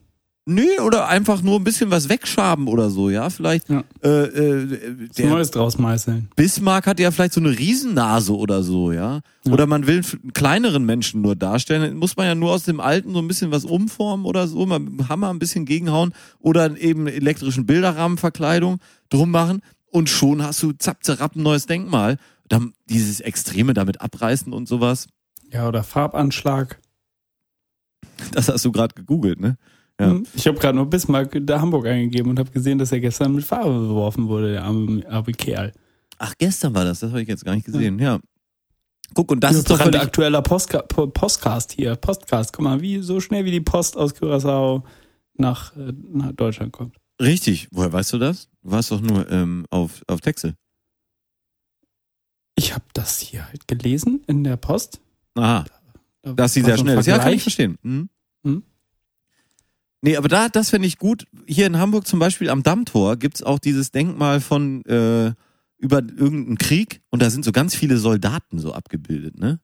Nee, oder einfach nur ein bisschen was wegschaben oder so, ja. Vielleicht Ja. äh, äh, der Neues draus meißeln. Bismarck hat ja vielleicht so eine Riesennase oder so, ja. Ja. Oder man will einen kleineren Menschen nur darstellen, muss man ja nur aus dem Alten so ein bisschen was umformen oder so, mal mit dem Hammer ein bisschen gegenhauen oder eben elektrischen Bilderrahmenverkleidung drum machen und schon hast du zapp, zerrapp ein neues Denkmal. Dann dieses Extreme damit abreißen und sowas. Ja, oder Farbanschlag. Das hast du gerade gegoogelt, ne? Ja. Hm. Ich habe gerade nur Bismarck der Hamburg eingegeben und habe gesehen, dass er gestern mit Farbe beworfen wurde, der arme, arme Kerl. Ach, gestern war das, das habe ich jetzt gar nicht gesehen, ja. Guck, und das Das ist doch völlig, aktueller Postka Po- Postcast hier. Postcast. Guck mal, wie so schnell wie die Post aus Curaçao nach, äh, nach Deutschland kommt. richtig. Woher weißt du das? Du warst doch nur ähm, auf, auf Texte. Ich habe das hier halt gelesen in der Post. Aha. Da Dass sie sehr ein schnell ist. Ja, kann ich verstehen. Mhm. Nee, aber da, das finde ich gut. Hier in Hamburg zum Beispiel am Dammtor gibt's auch dieses Denkmal von äh, über irgendeinen Krieg und da sind so ganz viele Soldaten so abgebildet, ne?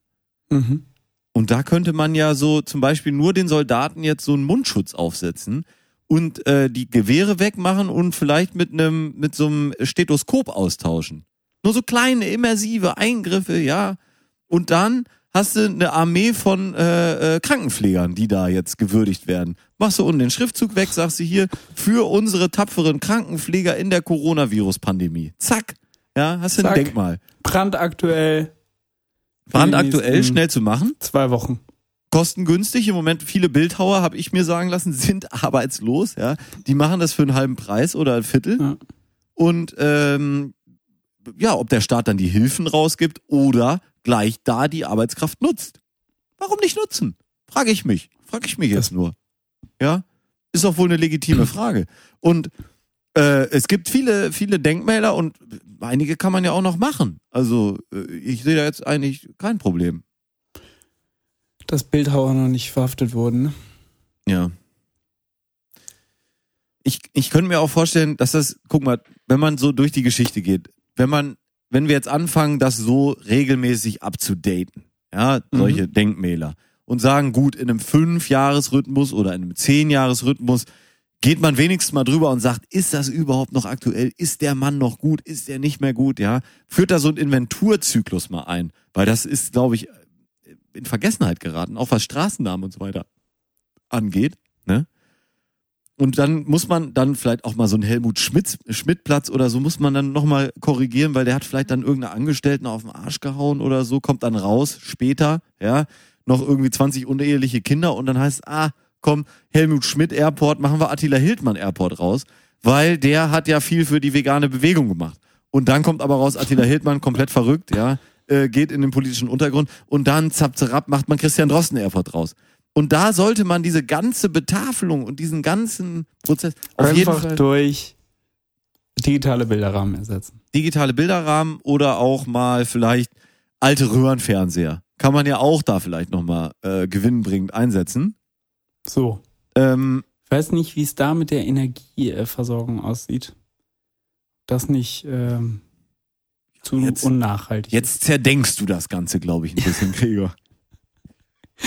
Mhm. Und da könnte man ja so zum Beispiel nur den Soldaten jetzt so einen Mundschutz aufsetzen und äh, die Gewehre wegmachen und vielleicht mit einem mit so einem Stethoskop austauschen. Nur so kleine immersive Eingriffe, ja. Und dann hast du eine Armee von äh, äh, Krankenpflegern, die da jetzt gewürdigt werden. Machst du unten den Schriftzug weg, sagst du hier für unsere tapferen Krankenpfleger in der Coronavirus-Pandemie. Zack, ja, hast du ein. Denkmal. Brandaktuell. Brandaktuell, schnell zu machen. Zwei Wochen. kostengünstig. Im Moment viele Bildhauer, habe ich mir sagen lassen, sind arbeitslos. Ja, die machen das für einen halben Preis oder ein Viertel. Ja. Und ähm, ja, ob der Staat dann die Hilfen rausgibt oder gleich da die Arbeitskraft nutzt. Warum nicht nutzen? Frage ich mich. Frage ich mich jetzt nur. Ja, ist doch wohl eine legitime Frage. Und äh, es gibt viele, viele Denkmäler und einige kann man ja auch noch machen. Also äh, ich sehe da jetzt eigentlich kein Problem. Dass Bildhauer noch nicht verhaftet wurden. ne? Ja. Ich, ich könnte mir auch vorstellen, dass das, guck mal, wenn man so durch die Geschichte geht, wenn man, wenn wir jetzt anfangen, das so regelmäßig abzudaten, ja, solche Denkmäler und sagen, gut, in einem Fünf-Jahres-Rhythmus oder in einem Zehn-Jahres-Rhythmus geht man wenigstens mal drüber und sagt, ist das überhaupt noch aktuell? Ist der Mann noch gut? Ist der nicht mehr gut? Ja, führt da so einen Inventurzyklus mal ein, weil das ist, glaube ich, in Vergessenheit geraten, auch was Straßennamen und so weiter angeht, ne? Und dann muss man dann vielleicht auch mal so einen Helmut Schmidt, Schmidt-Platz oder so muss man dann nochmal korrigieren, weil der hat vielleicht dann irgendeine Angestellten auf den Arsch gehauen oder so, kommt dann raus, später, ja, noch irgendwie 20 uneheliche Kinder und dann heißt, ah, komm, Helmut Schmidt Airport, machen wir Attila Hildmann Airport raus, weil der hat ja viel für die vegane Bewegung gemacht. Und dann kommt aber raus, Attila Hildmann komplett verrückt, ja, äh, geht in den politischen Untergrund und dann zapp, zapp, macht man Christian Drosten Airport raus. Und da sollte man diese ganze Betafelung und diesen ganzen Prozess auf jeden Einfach Fall durch digitale Bilderrahmen ersetzen. digitale Bilderrahmen oder auch mal vielleicht alte Röhrenfernseher. Kann man ja auch da vielleicht nochmal äh, gewinnbringend einsetzen. So. Ähm, Ich weiß nicht, wie es da mit der Energieversorgung aussieht. Das nicht ähm, zu Jetzt- unnachhaltig. jetzt zerdenkst du das Ganze, glaube ich, ein bisschen, Gregor.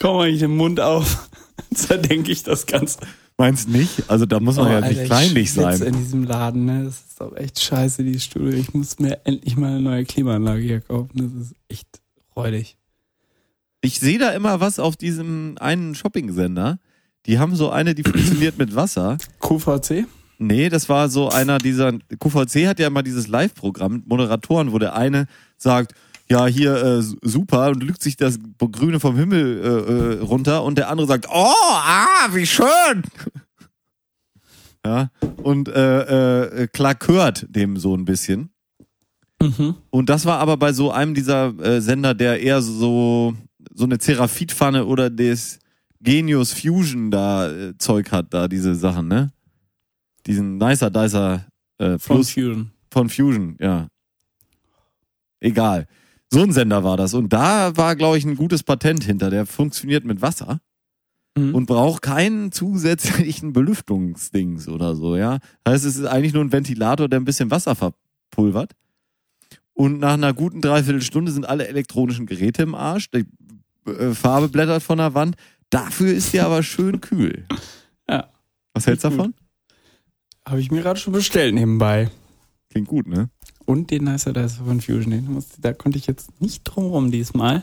komm mal ich den Mund auf. Zerdenke ich das Ganze. Meinst nicht? Also da muss man Oh, ja Alter, nicht ich kleinlich sein. in diesem Laden, ne? Das ist doch echt scheiße, dieses Studio. Ich muss mir endlich mal eine neue Klimaanlage hier kaufen. Das ist echt räudig. Ich sehe da immer was auf diesem einen Shopping-Sender. Die haben so eine, die funktioniert mit Wasser. QVC? Nee, das war so einer dieser, QVC hat ja immer dieses Live-Programm mit Moderatoren, wo der eine sagt, ja, hier äh, super und lügt sich das Grüne vom Himmel äh, äh, runter und der andere sagt, oh, ah, wie schön. ja, und äh, äh, klakört dem so ein bisschen. Mhm. Und das war aber bei so einem dieser äh, Sender, der eher so so eine Zeraphitpfanne oder des Genius Fusion da äh, Zeug hat, da diese Sachen, ne? Diesen Nicer Dicer äh, Von Fluss Fusion. von Fusion, ja. Egal. So ein Sender war das. Und da war, glaube ich, ein gutes Patent hinter. Der funktioniert mit Wasser Mhm. und braucht keinen zusätzlichen Belüftungsdings oder so, ja. Heißt, es ist eigentlich nur ein Ventilator, der ein bisschen Wasser verpulvert. Und nach einer guten Dreiviertelstunde sind alle elektronischen Geräte im Arsch. Die äh, Farbe blättert von der Wand. Dafür ist die aber schön kühl. Ja. Was hältst du davon? Habe ich mir gerade schon bestellt nebenbei. Klingt gut, ne? Und den Nicer Dicer von Fusion. Den musste, da konnte ich jetzt nicht drum rum diesmal.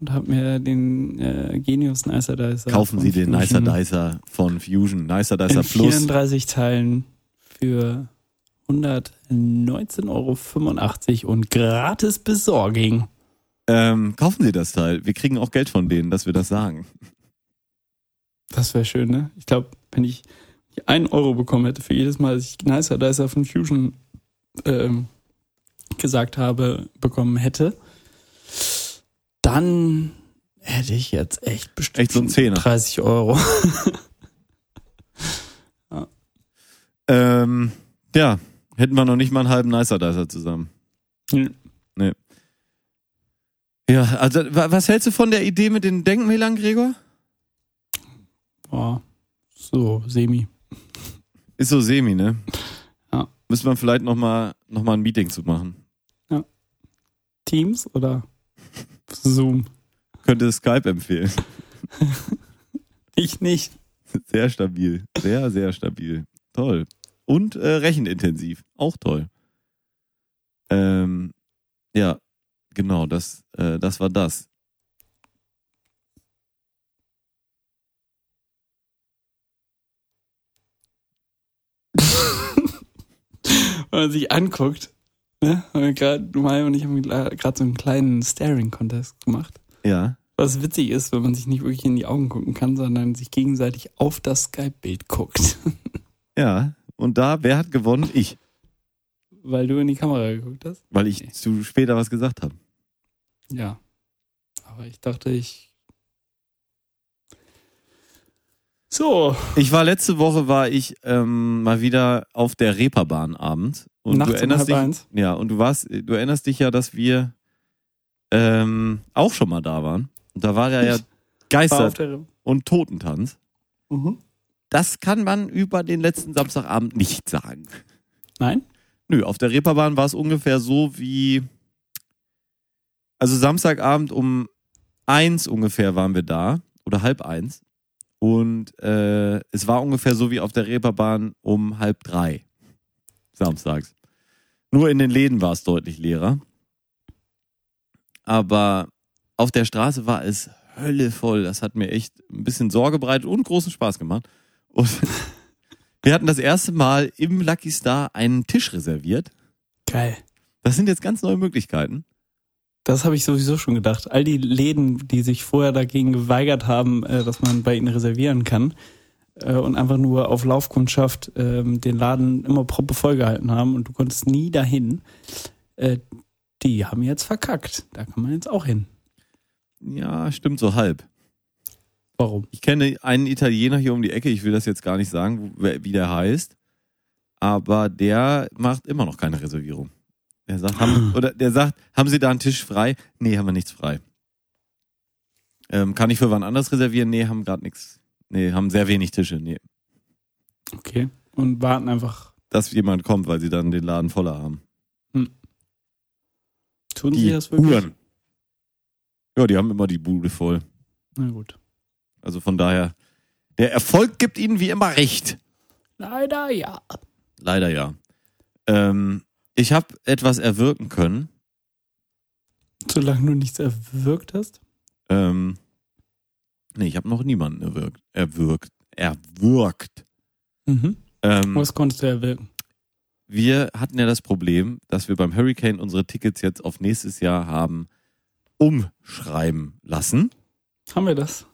Und habe mir den äh, Genius Nicer Dicer. Kaufen Sie den Fusion Nicer Dicer von Fusion. Nicer Dicer in Plus. 34 Teilen für 119,85 Euro und gratis Besorgung. Ähm, kaufen Sie das Teil. Wir kriegen auch Geld von denen, dass wir das sagen. Das wäre schön, ne? Ich glaube, wenn ich einen Euro bekommen hätte für jedes Mal, dass ich Nicer Dicer von Fusion ähm, gesagt habe, bekommen hätte, dann hätte ich jetzt echt bestimmt Echt so ein Zehner. 30 Euro. Ähm, ja, hätten wir noch nicht mal einen halben Nicer Dicer zusammen. Hm. Ja, also wa- was hältst du von der Idee mit den Denkmälern, Gregor? Boah, so, semi. Ist so semi, ne? Ja. Müssen wir vielleicht noch mal, noch mal ein Meeting zu machen. Teams oder Zoom? Könnte Skype empfehlen. Ich nicht. Sehr stabil. Sehr, sehr stabil. Toll. Und äh, rechenintensiv. Auch toll. Ähm, ja, genau, das, äh, das war das. Wenn man sich anguckt, ne? Grad, Mai und ich haben gerade so einen kleinen Staring-Contest gemacht. Ja. Was witzig ist, wenn man sich nicht wirklich in die Augen gucken kann, sondern sich gegenseitig auf das Skype-Bild guckt. Ja. Und da, wer hat gewonnen? Ich. Weil du in die Kamera geguckt hast? Weil ich Okay. zu später was gesagt habe. Ja. Aber ich dachte, ich. So, Ich war letzte Woche war ich ähm, mal wieder auf der Reeperbahn abends und nachts du um erinnerst halb dich eins. ja und du warst du erinnerst dich ja, dass wir ähm, auch schon mal da waren und da war ja, ja War Geister der. und Totentanz. Mhm. Das kann man über den letzten Samstagabend nicht sagen. Nein? Nö, auf der Reeperbahn war es ungefähr so wie also Samstagabend um eins ungefähr waren wir da oder halb eins und äh, es war ungefähr so wie auf der Reeperbahn um halb drei samstags. Nur in den Läden war es deutlich leerer. Aber auf der Straße war es Hölle voll. Das hat mir echt ein bisschen Sorge bereitet und großen Spaß gemacht. Und wir hatten das erste Mal im Lucky Star einen Tisch reserviert. Geil. Das sind jetzt ganz neue Möglichkeiten. Das habe ich sowieso schon gedacht. All die Läden, die sich vorher dagegen geweigert haben, äh, dass man bei ihnen reservieren kann äh, und einfach nur auf Laufkundschaft ähm, den Laden immer proppe vollgehalten haben und du konntest nie dahin, äh, die haben jetzt verkackt. Da kann man jetzt auch hin. Ja, stimmt so halb. Warum? Ich kenne einen Italiener hier um die Ecke, ich will das jetzt gar nicht sagen, wie der heißt, aber der macht immer noch keine Reservierung. Der sagt, haben, oder der sagt, haben Sie da einen Tisch frei? Nee, haben wir nichts frei. Ähm, kann ich für wann anders reservieren? Nee, haben gerade nichts. Nee, haben sehr wenig Tische. Nee, Okay. Und warten einfach. dass jemand kommt, weil sie dann den Laden voller haben. Tun sie Die das wirklich? Uhren. Ja, die haben immer die Bude voll. Na gut. Also von daher, der Erfolg gibt ihnen wie immer recht. Leider ja. Leider ja. Ähm, ich habe etwas erwirken können. Solange du nichts erwirkt hast. Ähm, nee, ich habe noch niemanden erwirkt. Erwirkt. Erwürgt. Mhm. Ähm, Was konntest du erwirken? wir hatten ja das Problem, dass wir beim Hurricane unsere Tickets jetzt auf nächstes Jahr haben umschreiben lassen. Haben wir das?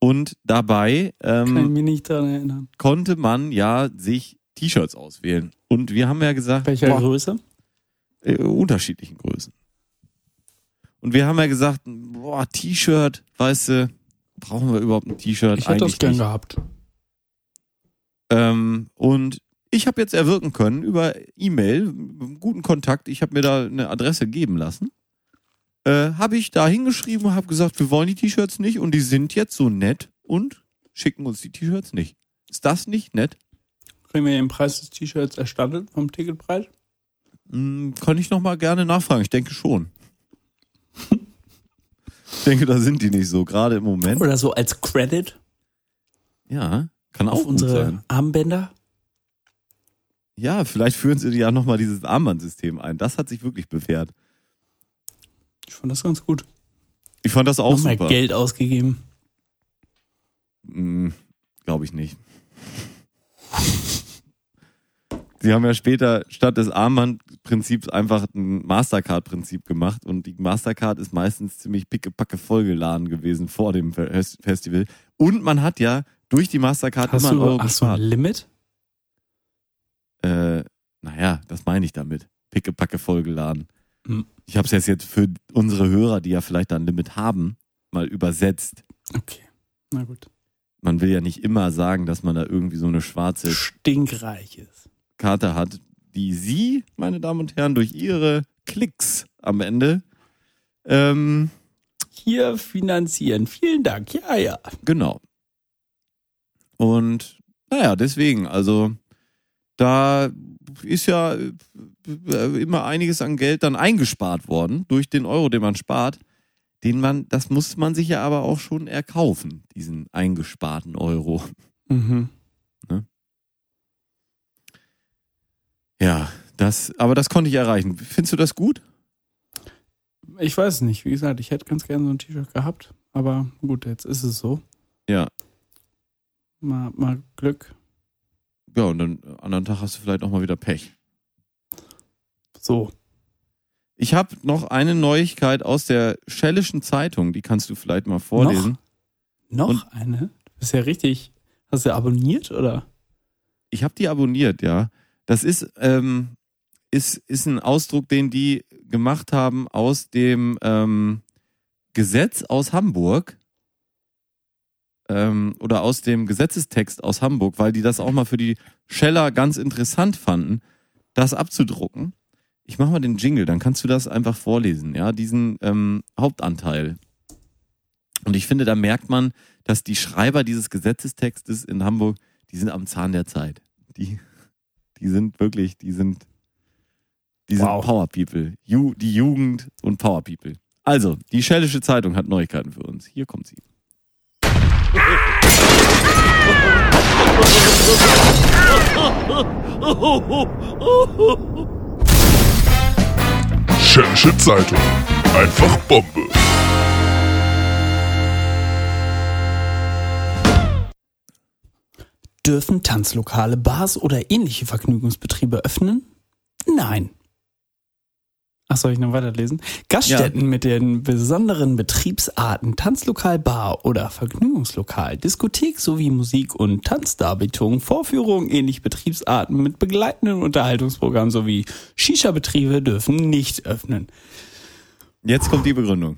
Und dabei ähm, mich nicht daran erinnern. konnte man ja sich T-Shirts auswählen. Und wir haben ja gesagt, Welcher boah, Größe? äh, unterschiedlichen Größen. Und wir haben ja gesagt, boah, T-Shirt, weißt du, brauchen wir überhaupt ein T-Shirt? Ich hätte das gern nicht. gehabt. Ähm, und ich habe jetzt erwirken können über E-Mail, guten Kontakt. Ich habe mir da eine Adresse geben lassen. Äh, habe ich da hingeschrieben und habe gesagt, wir wollen die T-Shirts nicht und die sind jetzt so nett und schicken uns die T-Shirts nicht. Ist das nicht nett? Kriegen wir den Preis des T-Shirts erstattet vom Ticketpreis? Hm, kann ich noch mal gerne nachfragen. Ich denke schon. ich denke, da sind die nicht so, gerade im Moment. Oder so als Credit? Ja, Kann auch auf gut unsere sein. Armbänder. Ja, vielleicht führen sie ja nochmal dieses Armbandsystem ein. Das hat sich wirklich bewährt. Ich fand das ganz gut. Ich fand das auch Nochmal super. Geld ausgegeben. Hm, Glaube ich nicht. Sie haben ja später statt des Armbandprinzips einfach ein Mastercard-Prinzip gemacht und die Mastercard ist meistens ziemlich pickepacke vollgeladen gewesen vor dem Fe- Festival. Und man hat ja durch die Mastercard Hast immer einen du, Euro hast du ein gespart. Limit? Äh, naja, das meine ich damit. Pickepacke vollgeladen. Hm. Ich habe es jetzt für unsere Hörer, die ja vielleicht da ein Limit haben, mal übersetzt. Okay. Na gut. Man will ja nicht immer sagen, dass man da irgendwie so eine schwarze Stinkreich ist. Karte hat, die Sie, meine Damen und Herren, durch Ihre Klicks am Ende, ähm, Hier finanzieren. Vielen Dank. Ja, ja. genau. Und naja, deswegen, also da ist ja äh, immer einiges an Geld dann eingespart worden durch den Euro, den man spart. Den man, das muss man sich ja aber auch schon erkaufen, diesen eingesparten Euro. Mhm. Ja, das, aber das konnte ich erreichen. Findest du das gut? Ich weiß nicht. Wie gesagt, ich hätte ganz gerne so ein T-Shirt gehabt. Aber gut, jetzt ist es so. Ja. Mal, mal Glück. Ja, und dann äh, anderen Tag hast du vielleicht auch mal wieder Pech. So. Ich habe noch eine Neuigkeit aus der Schellischen Zeitung, die kannst du vielleicht mal vorlesen. Noch Und- eine? Du bist ja richtig. Hast du abonniert oder? Ich habe die abonniert, ja. Das ist, ähm, ist, ist ein Ausdruck, den die gemacht haben aus dem ähm, Gesetz aus Hamburg ähm, oder aus dem Gesetzestext aus Hamburg, weil die das auch mal für die Scheller ganz interessant fanden, das abzudrucken. Ich mach mal den Jingle, dann kannst du das einfach vorlesen, ja, diesen ähm, Hauptanteil. Und ich finde, da merkt man, dass die Schreiber dieses Gesetzestextes in Hamburg, die sind am Zahn der Zeit. Die, die sind wirklich, die sind, die sind Wow. Power People. Ju, die Jugend und Power People. Also, die Schellische Zeitung hat Neuigkeiten für uns. Hier kommt sie. Schällische Zeitung. Einfach Bombe. Dürfen Tanzlokale, Bars oder ähnliche Vergnügungsbetriebe öffnen? Nein. Ach, soll ich noch weiterlesen? Gaststätten mit den besonderen Betriebsarten Tanzlokal, Bar oder Vergnügungslokal, Diskothek sowie Musik- und Tanzdarbietung, Vorführungen ähnlich Betriebsarten mit begleitenden Unterhaltungsprogrammen sowie Shisha-Betriebe dürfen nicht öffnen. Jetzt kommt die Begründung.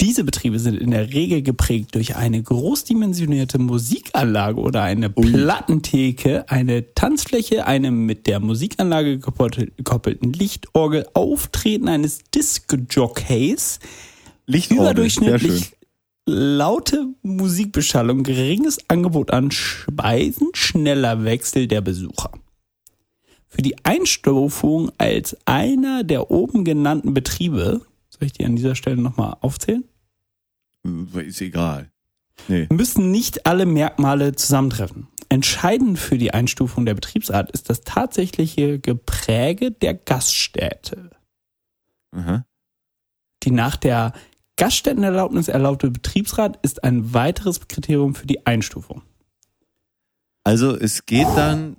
Diese Betriebe sind in der Regel geprägt durch eine großdimensionierte Musikanlage oder eine Plattentheke, eine Tanzfläche, eine mit der Musikanlage gekoppel- gekoppelten Lichtorgel, Auftreten eines Disc-Jockeys, überdurchschnittlich laute Musikbeschallung, geringes Angebot an Speisen, schneller Wechsel der Besucher. Für die Einstufung als einer der oben genannten Betriebe, soll ich die an dieser Stelle nochmal aufzählen? Ist egal. Nee. müssen nicht alle Merkmale zusammentreffen. Entscheidend für die Einstufung der Betriebsart ist das tatsächliche Gepräge der Gaststätte. Aha. Die nach der Gaststättenerlaubnis erlaubte Betriebsrat ist ein weiteres Kriterium für die Einstufung. Also es geht dann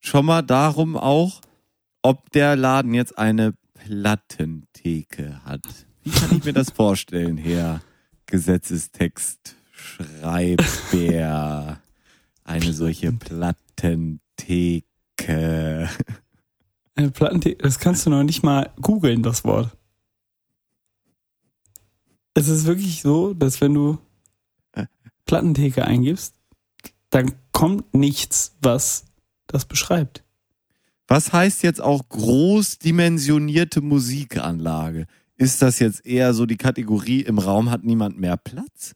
schon mal darum auch, ob der Laden jetzt eine Plattentheke hat. Wie kann ich mir das vorstellen, Herr Gesetzestext Schreiber? Eine solche Plattentheke. Eine Plattentheke, das kannst du noch nicht mal googeln, das Wort. Es ist wirklich so, dass wenn du Plattentheke eingibst, dann kommt nichts, was das beschreibt. Was heißt jetzt auch großdimensionierte Musikanlage? Ist das jetzt eher so die Kategorie, im Raum hat niemand mehr Platz?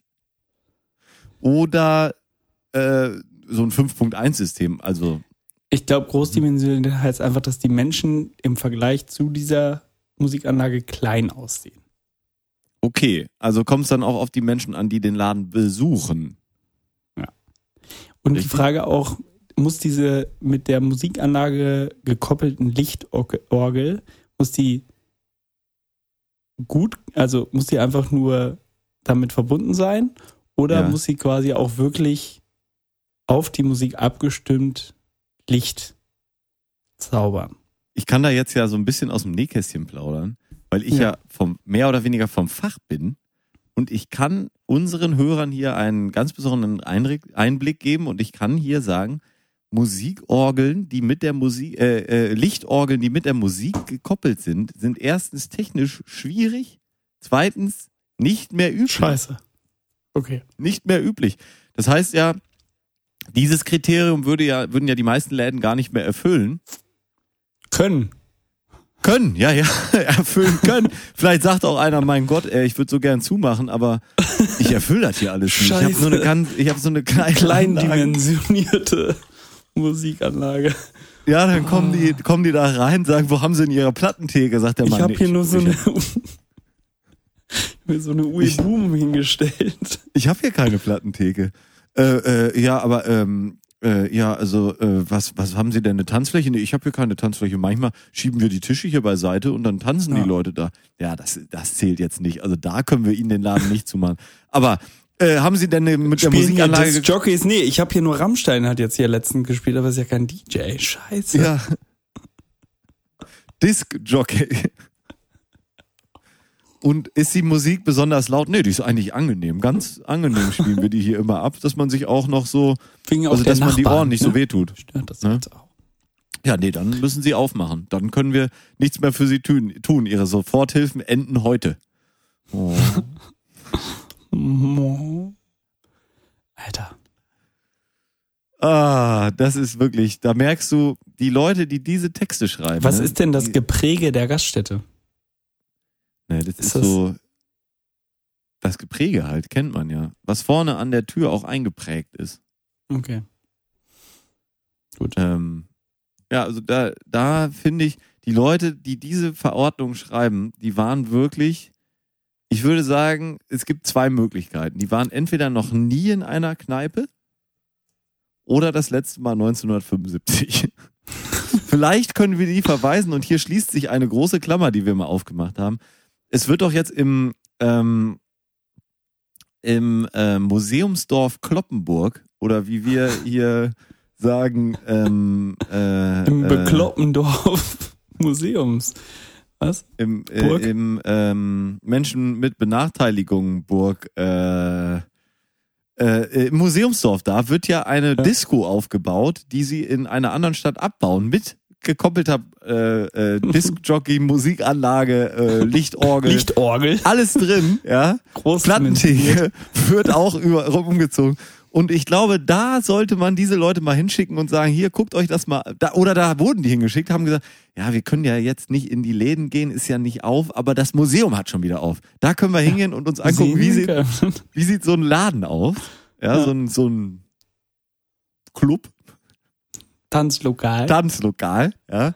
Oder äh, so ein 5.1-System? Also, Ich glaube, großdimensional heißt einfach, dass die Menschen im Vergleich zu dieser Musikanlage klein aussehen. okay. Also kommt es dann auch auf die Menschen an, die den Laden besuchen. Und Richtig. die Frage auch, muss diese mit der Musikanlage gekoppelten Lichtorgel, muss die gut, also muss die einfach nur damit verbunden sein oder Ja. muss sie quasi auch wirklich auf die Musik abgestimmt Licht zaubern? Ich kann da jetzt ja so ein bisschen aus dem Nähkästchen plaudern, weil ich ja, Ja. vom mehr oder weniger vom Fach bin und ich kann unseren Hörern hier einen ganz besonderen Einblick geben und ich kann hier sagen, Musikorgeln, die mit der Musik, äh, äh, Lichtorgeln, die mit der Musik gekoppelt sind, sind erstens technisch schwierig, zweitens nicht mehr üblich. Scheiße. Okay. Nicht mehr üblich. Das heißt ja, dieses Kriterium würde ja, würden ja die meisten Läden gar nicht mehr erfüllen. Können. Können, ja, ja, erfüllen können. Vielleicht sagt auch einer, mein Gott, ey, ich würde so gern zumachen, aber ich erfülle das hier alles nicht. Ich habe Scheiße. so eine ich habe so eine kleine. Kleindimensionierte Musikanlage. Ja, dann kommen die, kommen die da rein, sagen, wo haben sie denn ihre Plattentheke? Sagt der Ich Mann. habe nee, hier nur so ich, eine mir so eine Ui Boom hingestellt. Ich habe hier keine Plattentheke. Äh, äh, ja, aber ähm, äh, ja, also äh, was was haben Sie denn eine Tanzfläche? Nee, ich habe hier keine Tanzfläche. Manchmal schieben wir die Tische hier beiseite und dann tanzen Ja. die Leute da. Ja, das das zählt jetzt nicht. Also da können wir Ihnen den Laden nicht zumachen. Aber äh, haben Sie denn mit der Spielen hier Musikanlage Disc Jockeys? Nee, ich habe hier nur Rammstein hat jetzt hier letztens gespielt, aber ist ja kein DJ. Scheiße. Ja. Disc Jockey. Und ist die Musik besonders laut? Nee, die ist eigentlich angenehm. Ganz angenehm spielen wir die hier immer ab, dass man sich auch noch so, auch also der dass man die Ohren nicht ne? so wehtut. Stört das Ne? jetzt auch. Ja, nee, dann müssen sie aufmachen. Dann können wir nichts mehr für sie tun. tun. Ihre Soforthilfen enden heute. Oh. Alter. Ah, das ist wirklich, da merkst du, die Leute, die diese Texte schreiben. Was ne, ist denn das Gepräge der Gaststätte? Ne, das ist, Ist das- so das Gepräge halt, kennt man ja. Was vorne an der Tür auch eingeprägt ist. Okay. Ähm, ja, also da, da finde ich, die Leute, die diese Verordnung schreiben, die waren wirklich, ich würde sagen, es gibt zwei Möglichkeiten. Die waren entweder noch nie in einer Kneipe oder das letzte Mal 1975. Vielleicht können wir die verweisen und hier schließt sich eine große Klammer, die wir mal aufgemacht haben. Es wird doch jetzt im, ähm, im äh, Museumsdorf Kloppenburg oder wie wir hier sagen, ähm, äh, Im äh, Bekloppendorf Museums. Was? im, äh, im ähm, Menschen mit Benachteiligung Burg äh, äh, im Museumsdorf da wird ja eine Ja. Disco aufgebaut, die sie in einer anderen Stadt abbauen mit gekoppelter äh, äh, Discjockey, Musikanlage, äh, Lichtorgel, Lichtorgel. alles drin, ja. Groß Plattentheke wird auch über, umgezogen. Und ich glaube, da sollte man diese Leute mal hinschicken und sagen, hier, guckt euch das mal, da, oder da wurden die hingeschickt, haben gesagt, ja, wir können ja jetzt nicht in die Läden gehen, ist ja nicht auf, aber das Museum hat schon wieder auf. Da können wir hingehen und uns angucken, wie sieht, wie sieht so ein Laden aus? Ja, Ja. so ein, so ein Club, Tanzlokal. Tanzlokal, ja.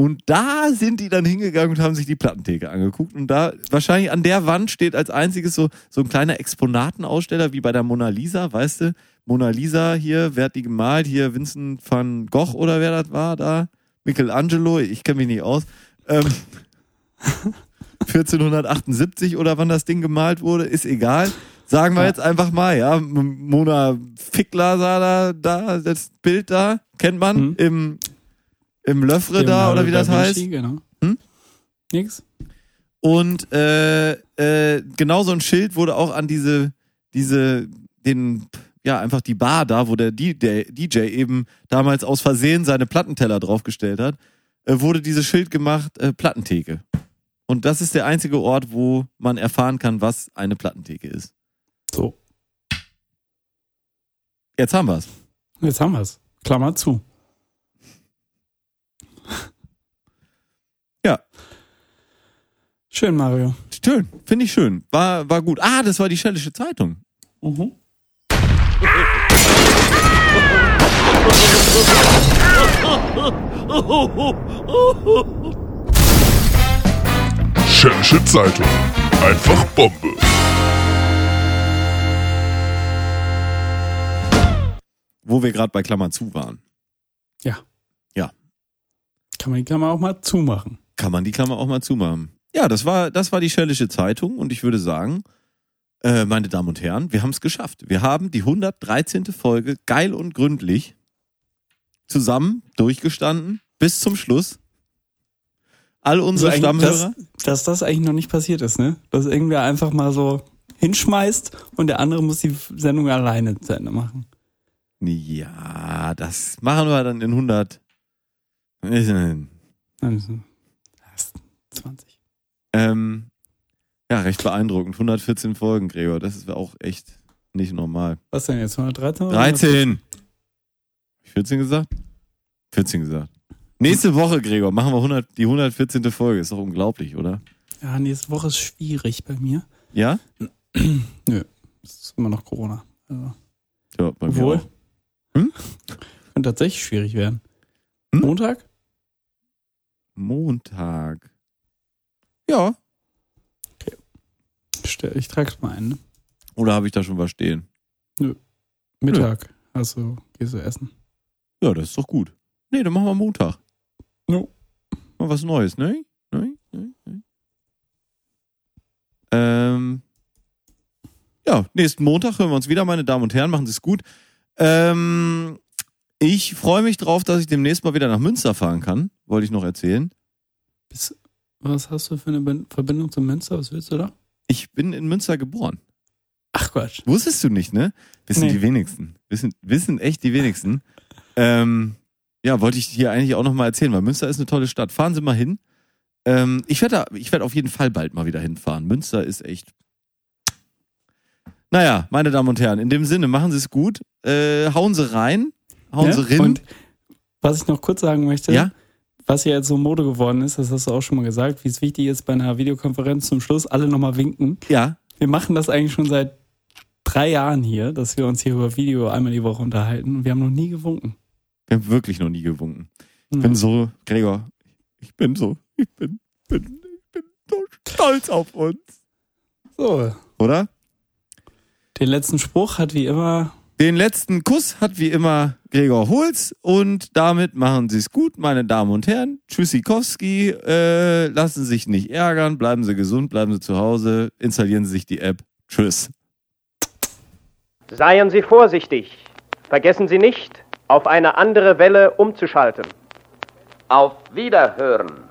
Und da sind die dann hingegangen und haben sich die Plattentheke angeguckt. Und da wahrscheinlich an der Wand steht als einziges so, so ein kleiner Exponatenaussteller wie bei der Mona Lisa, weißt du? Mona Lisa hier, wer hat die gemalt? Hier Vincent van Gogh oder wer das war da? Michelangelo, ich kenne mich nicht aus. Ähm, 1478 oder wann das Ding gemalt wurde, ist egal. Sagen wir Ja. jetzt einfach mal, ja. Mona Fickler sah da, da, das Bild da, kennt man Hm. im, im Löffre da oder wie das da heißt. Genau. Hm? Nix. Und äh, äh, genau so ein Schild wurde auch an diese, diese, den, ja, einfach die Bar da, wo der DJ eben damals aus Versehen seine Plattenteller draufgestellt hat, äh, wurde dieses Schild gemacht, äh, Plattentheke. Und das ist der einzige Ort, wo man erfahren kann, was eine Plattentheke ist. So. Jetzt haben wir's. Jetzt haben wir's. Klammer zu. Ja. Schön, Mario. Schön, finde ich schön. War, war gut. Ah, das war die Schellische Zeitung. Mhm. Schällische Zeitung. Einfach Bombe. wo wir gerade bei Klammer zu waren. Kann man die Klammer auch mal zumachen. Kann man die Klammer auch mal zumachen. Ja, das war, das war die Schellische Zeitung und ich würde sagen, äh, meine Damen und Herren, wir haben es geschafft. Wir haben die 113. Folge geil und gründlich zusammen durchgestanden bis zum Schluss. All unsere Also eigentlich, Stammhörer. Dass, dass das eigentlich noch nicht passiert ist, ne? Dass irgendwer einfach mal so hinschmeißt und der andere muss die Sendung alleine zu Ende machen. Ja, das machen wir dann in 100. Also, das ist 20. Ähm, ja, recht beeindruckend. 114 Folgen, Gregor. Das ist auch echt nicht normal. Was denn jetzt? 113? oder 13. Hab ich 14 gesagt? 14 gesagt. Nächste Woche, Gregor, machen wir 100, die 114. Folge. Ist doch unglaublich, oder? Ja, nächste Woche ist schwierig bei mir. Ja? Nö, es ist immer noch Corona. Also, Ja, bei mir obwohl. auch. Hm? Könnte tatsächlich schwierig werden. Hm? Montag? Montag. Ja. Stell- Ich trage es mal ein. Ne? Oder habe ich da schon was stehen? Mittag. Also gehst du essen. Ja, das ist doch gut. Nee, dann machen wir Montag. No. Mal was Neues, ne? Ne? Ne? Ne? Ähm, ja, nächsten Montag hören wir uns wieder, meine Damen und Herren. Machen Sie es gut. Ähm, ich freue mich drauf, dass ich demnächst mal wieder nach Münster fahren kann. Wollte ich noch erzählen. Bis, was hast du für eine Verbindung zu Münster? Was willst du da? Ich bin in Münster geboren. Ach Quatsch. Wusstest du nicht, ne? Wissen Nee. die wenigsten. Wissen, wissen echt die wenigsten. Ähm, ja, wollte ich hier eigentlich auch noch mal erzählen, weil Münster ist eine tolle Stadt. Fahren Sie mal hin. Ähm, ich werde ich werde auf jeden Fall bald mal wieder hinfahren. Münster ist echt. Naja, meine Damen und Herren, in dem Sinne, machen Sie es gut. Äh, hauen Sie rein. Hauen Ja? Sie rin. Und was ich noch kurz sagen möchte, Ja? Was ja jetzt so Mode geworden ist, das hast du auch schon mal gesagt, wie es wichtig ist, bei einer Videokonferenz zum Schluss alle nochmal winken. Ja. Wir machen das eigentlich schon seit drei Jahren hier, dass wir uns hier über Video einmal die Woche unterhalten und wir haben noch nie gewunken. Wir haben wirklich noch nie gewunken. Ich Ja. bin so, Gregor, ich bin so, ich bin, bin, ich bin so stolz auf uns. So, Oder? den letzten Spruch hat wie immer Den letzten Kuss hat wie immer Gregor Holz und damit machen Sie es gut, meine Damen und Herren. Tschüssikowski, äh, lassen Sie sich nicht ärgern, bleiben Sie gesund, bleiben Sie zu Hause, installieren Sie sich die App. Tschüss. Seien Sie vorsichtig. Vergessen Sie nicht, auf eine andere Welle umzuschalten. Auf Wiederhören.